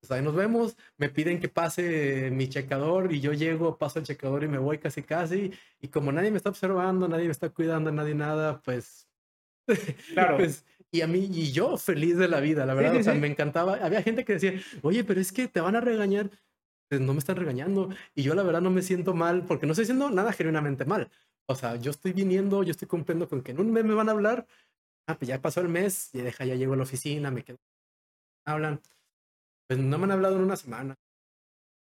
pues ahí nos vemos, me piden que pase mi checador y yo llego, paso el checador y me voy casi casi, y como nadie me está observando, nadie me está cuidando, nadie nada, pues... Claro. pues y a mí, y yo feliz de la vida, la verdad, o sea, me encantaba. Había gente que decía, oye, pero es que te van a regañar. Pues no me están regañando. Y yo la verdad no me siento mal porque no estoy haciendo nada genuinamente mal. O sea, yo estoy viniendo, yo estoy cumpliendo con que en un mes me van a hablar. Ah, pues ya pasó el mes, ya deja, ya llego a la oficina, me quedo. Hablan. Pues no me han hablado en una semana.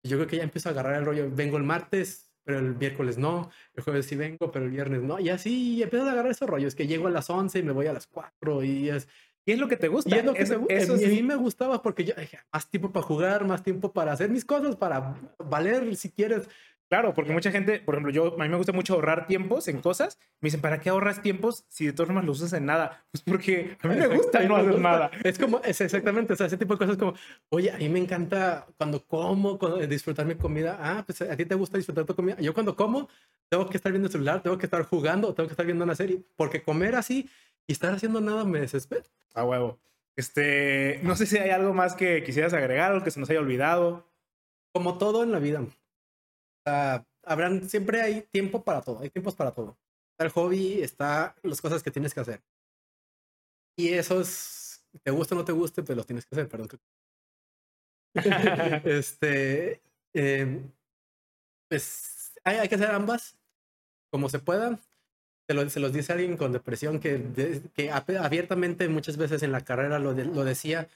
Yo creo que ya empiezo a agarrar el rollo. Vengo el martes, pero el miércoles no, el jueves sí vengo, pero el viernes no, y así empiezas a agarrar esos rollos, que llego a las 11 y me voy a las 4 y es... Y es lo que te gusta. Y es lo que eso, a mí me gustaba porque yo dije, más tiempo para jugar, más tiempo para hacer mis cosas, para valer si quieres Claro, porque mucha gente, por ejemplo, yo, a mí me gusta mucho ahorrar tiempos en cosas. Me dicen, ¿para qué ahorras tiempos si de todas formas los usas en nada? Pues porque a mí me gusta no hacer nada. Es como, es exactamente, o sea, ese tipo de cosas como, oye, a mí me encanta cuando como, cuando, disfrutar mi comida. Ah, pues a ti te gusta disfrutar tu comida. Yo cuando como, tengo que estar viendo el celular, tengo que estar jugando, tengo que estar viendo una serie, porque comer así y estar haciendo nada me desespera. A huevo. Este, no sé si hay algo más que quisieras agregar, o que se nos haya olvidado. Como todo en la vida habrán, siempre hay tiempo para todo, hay tiempos para todo. Está el hobby, está las cosas que tienes que hacer. Y eso es, te guste o no te guste, pues lo tienes que hacer, perdón. este, em, pues hay, hay, que hacer ambas, como se pueda. Se, lo, se los dice alguien con depresión que, que abiertamente muchas veces en la carrera lo, lo decía.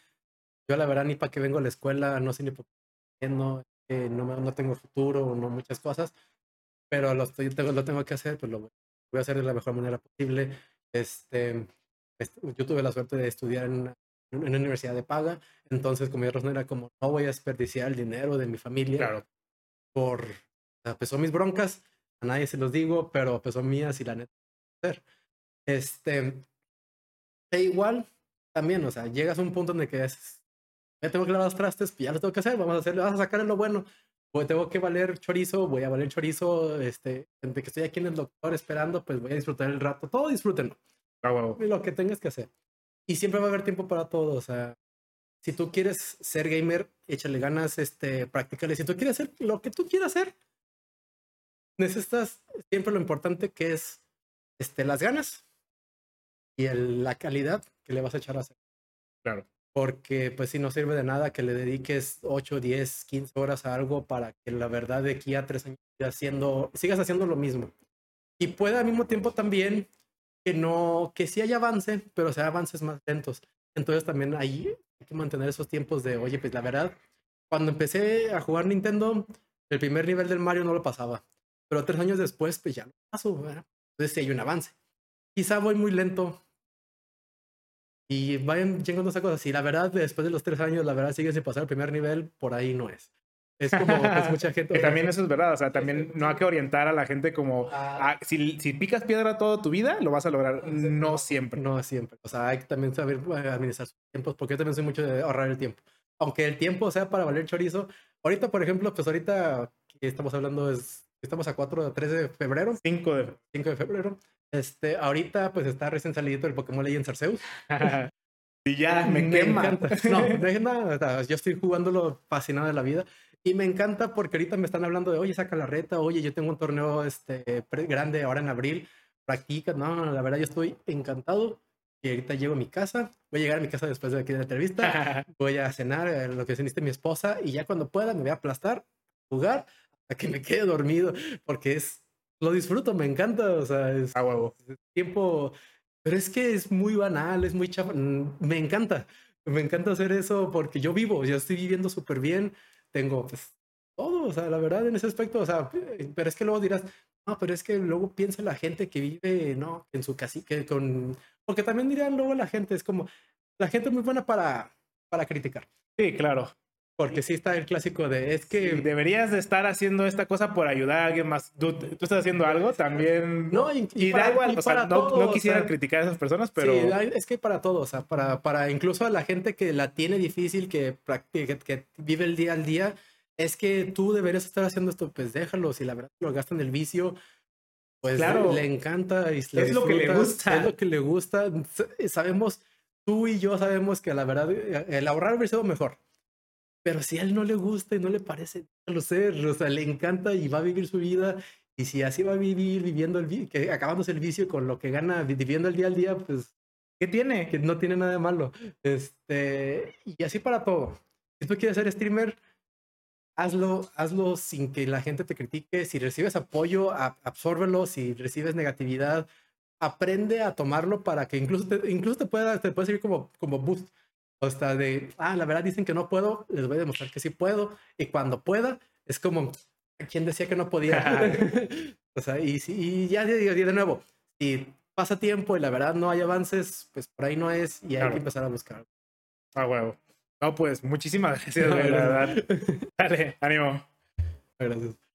Yo la verdad ni para qué vengo a la escuela, no sé ni por qué no, no, no tengo futuro, no muchas cosas, pero lo, estoy, tengo, lo tengo que hacer, pues lo voy a hacer de la mejor manera posible. Este, yo tuve la suerte de estudiar en una, en una universidad de paga, entonces como razón era como, no voy a desperdiciar el dinero de mi familia claro. por, o sea, mis broncas, a nadie se los digo, pero pesó mías y la neta, hacer. Este, e igual, también, o sea, llegas a un punto en el que es, ya tengo que lavar los trastes, pues ya lo tengo que hacer, vamos a hacer, vas a sacar lo bueno. Pues tengo que valer chorizo, voy a valer chorizo, este, de que estoy aquí en el doctor esperando, pues voy a disfrutar el rato, todo disfrútenlo. Ah, Lo que tengas que hacer. Y siempre va a haber tiempo para todo, o sea, si tú quieres ser gamer, échale ganas, este, practícale. Si tú quieres hacer lo que tú quieras hacer, necesitas siempre lo importante que es este, las ganas y el, la calidad que le vas a echar a hacer. Claro. Porque pues si no sirve de nada que le dediques 8, 10, 15 horas a algo para que la verdad de aquí a tres años haciendo, sigas haciendo lo mismo. Y puede al mismo tiempo también que no, que sí hay avance, pero sea avances más lentos. Entonces también ahí hay que mantener esos tiempos de, oye, pues la verdad, cuando empecé a jugar Nintendo, el primer nivel del Mario no lo pasaba. Pero tres años después, pues ya lo paso. ¿verdad? Entonces sí hay un avance. Quizá voy muy lento. Y vayan llegando esas cosas. Y la verdad, después de los tres años, la verdad sigue sin pasar el primer nivel, por ahí no es. Es como pues, mucha gente. Que también eso es verdad, o sea, también no hay que orientar a la gente como, Ah. ah, si, si picas piedra toda tu vida, lo vas a lograr. No siempre. No siempre. O sea, hay que también saber eh, administrar sus tiempos, porque yo también soy mucho de ahorrar el tiempo. Aunque el tiempo sea para valer chorizo. Ahorita, por ejemplo, pues ahorita que estamos hablando es, estamos a 4 3 de febrero, Cinco de... 5 de febrero. Este, ahorita pues está recién salido el Pokémon Legends Arceus. y ya me, quema. encanta. No, nada, yo estoy jugándolo fascinado de la vida. Y me encanta porque ahorita me están hablando de, oye, saca la reta, oye, yo tengo un torneo este, grande ahora en abril, practica. No, la verdad yo estoy encantado. Y ahorita llego a mi casa, voy a llegar a mi casa después de aquí de la entrevista, voy a cenar eh, lo que ceniste mi esposa y ya cuando pueda me voy a aplastar, jugar, hasta que me quede dormido, porque es, lo disfruto, me encanta, o sea, es, A huevo. tiempo, pero es que es muy banal, es muy chafa. mm, Me encanta, me encanta hacer eso porque yo vivo, yo estoy viviendo súper bien, tengo pues todo, o sea, la verdad en ese aspecto, o sea, eh, pero es que luego dirás, no, pero es que luego piensa la gente que vive, no, en su casa, que con, porque también dirán luego la gente, es como, la gente es muy buena para, para criticar, Sí, claro. Porque sí está el clásico de, es que... Sí, deberías de estar haciendo esta cosa por ayudar a alguien más. Tú, tú estás haciendo algo también. No, y, Y, para- da igual, y o sea, para no, todo, no o quisiera sea, criticar a esas personas, pero Sí, es que para todo, o sea, para, para incluso a la gente que la tiene difícil, que, que, que vive el día al día, es que tú deberías estar haciendo esto, pues déjalo, si la verdad lo gastan el vicio, pues Claro. le encanta y Es lo que le gusta. Es lo que le gusta. Sabemos, tú y yo sabemos que la verdad eh, el ahorrar hubiera sido mejor. Pero si a él no le gusta y no le parece, déjalo ser, o sea, le encanta y va a vivir su vida. Y si así va a vivir, viviendo el que acabándose el vicio con lo que gana, vi- viviendo el día al día, pues ¿qué tiene? que no tiene nada de malo. Este, y así para todo. Si tú quieres ser streamer, hazlo, hazlo sin que la gente te critique. Si recibes apoyo, a- absórbelo. Si recibes negatividad, aprende a tomarlo para que incluso te, incluso te pueda, te puede servir como, como boost. O sea, de, ah, la verdad dicen que no puedo, les voy a demostrar que sí puedo. Y cuando pueda, es como, ¿quién decía que no podía? o sea, y, si- y ya de, de nuevo, si pasa tiempo y la verdad no hay avances, pues por ahí no es y hay Claro. que empezar a buscar. A huevo. No, pues muchísimas gracias, No, gracias. verdad. Dale, ánimo. Gracias.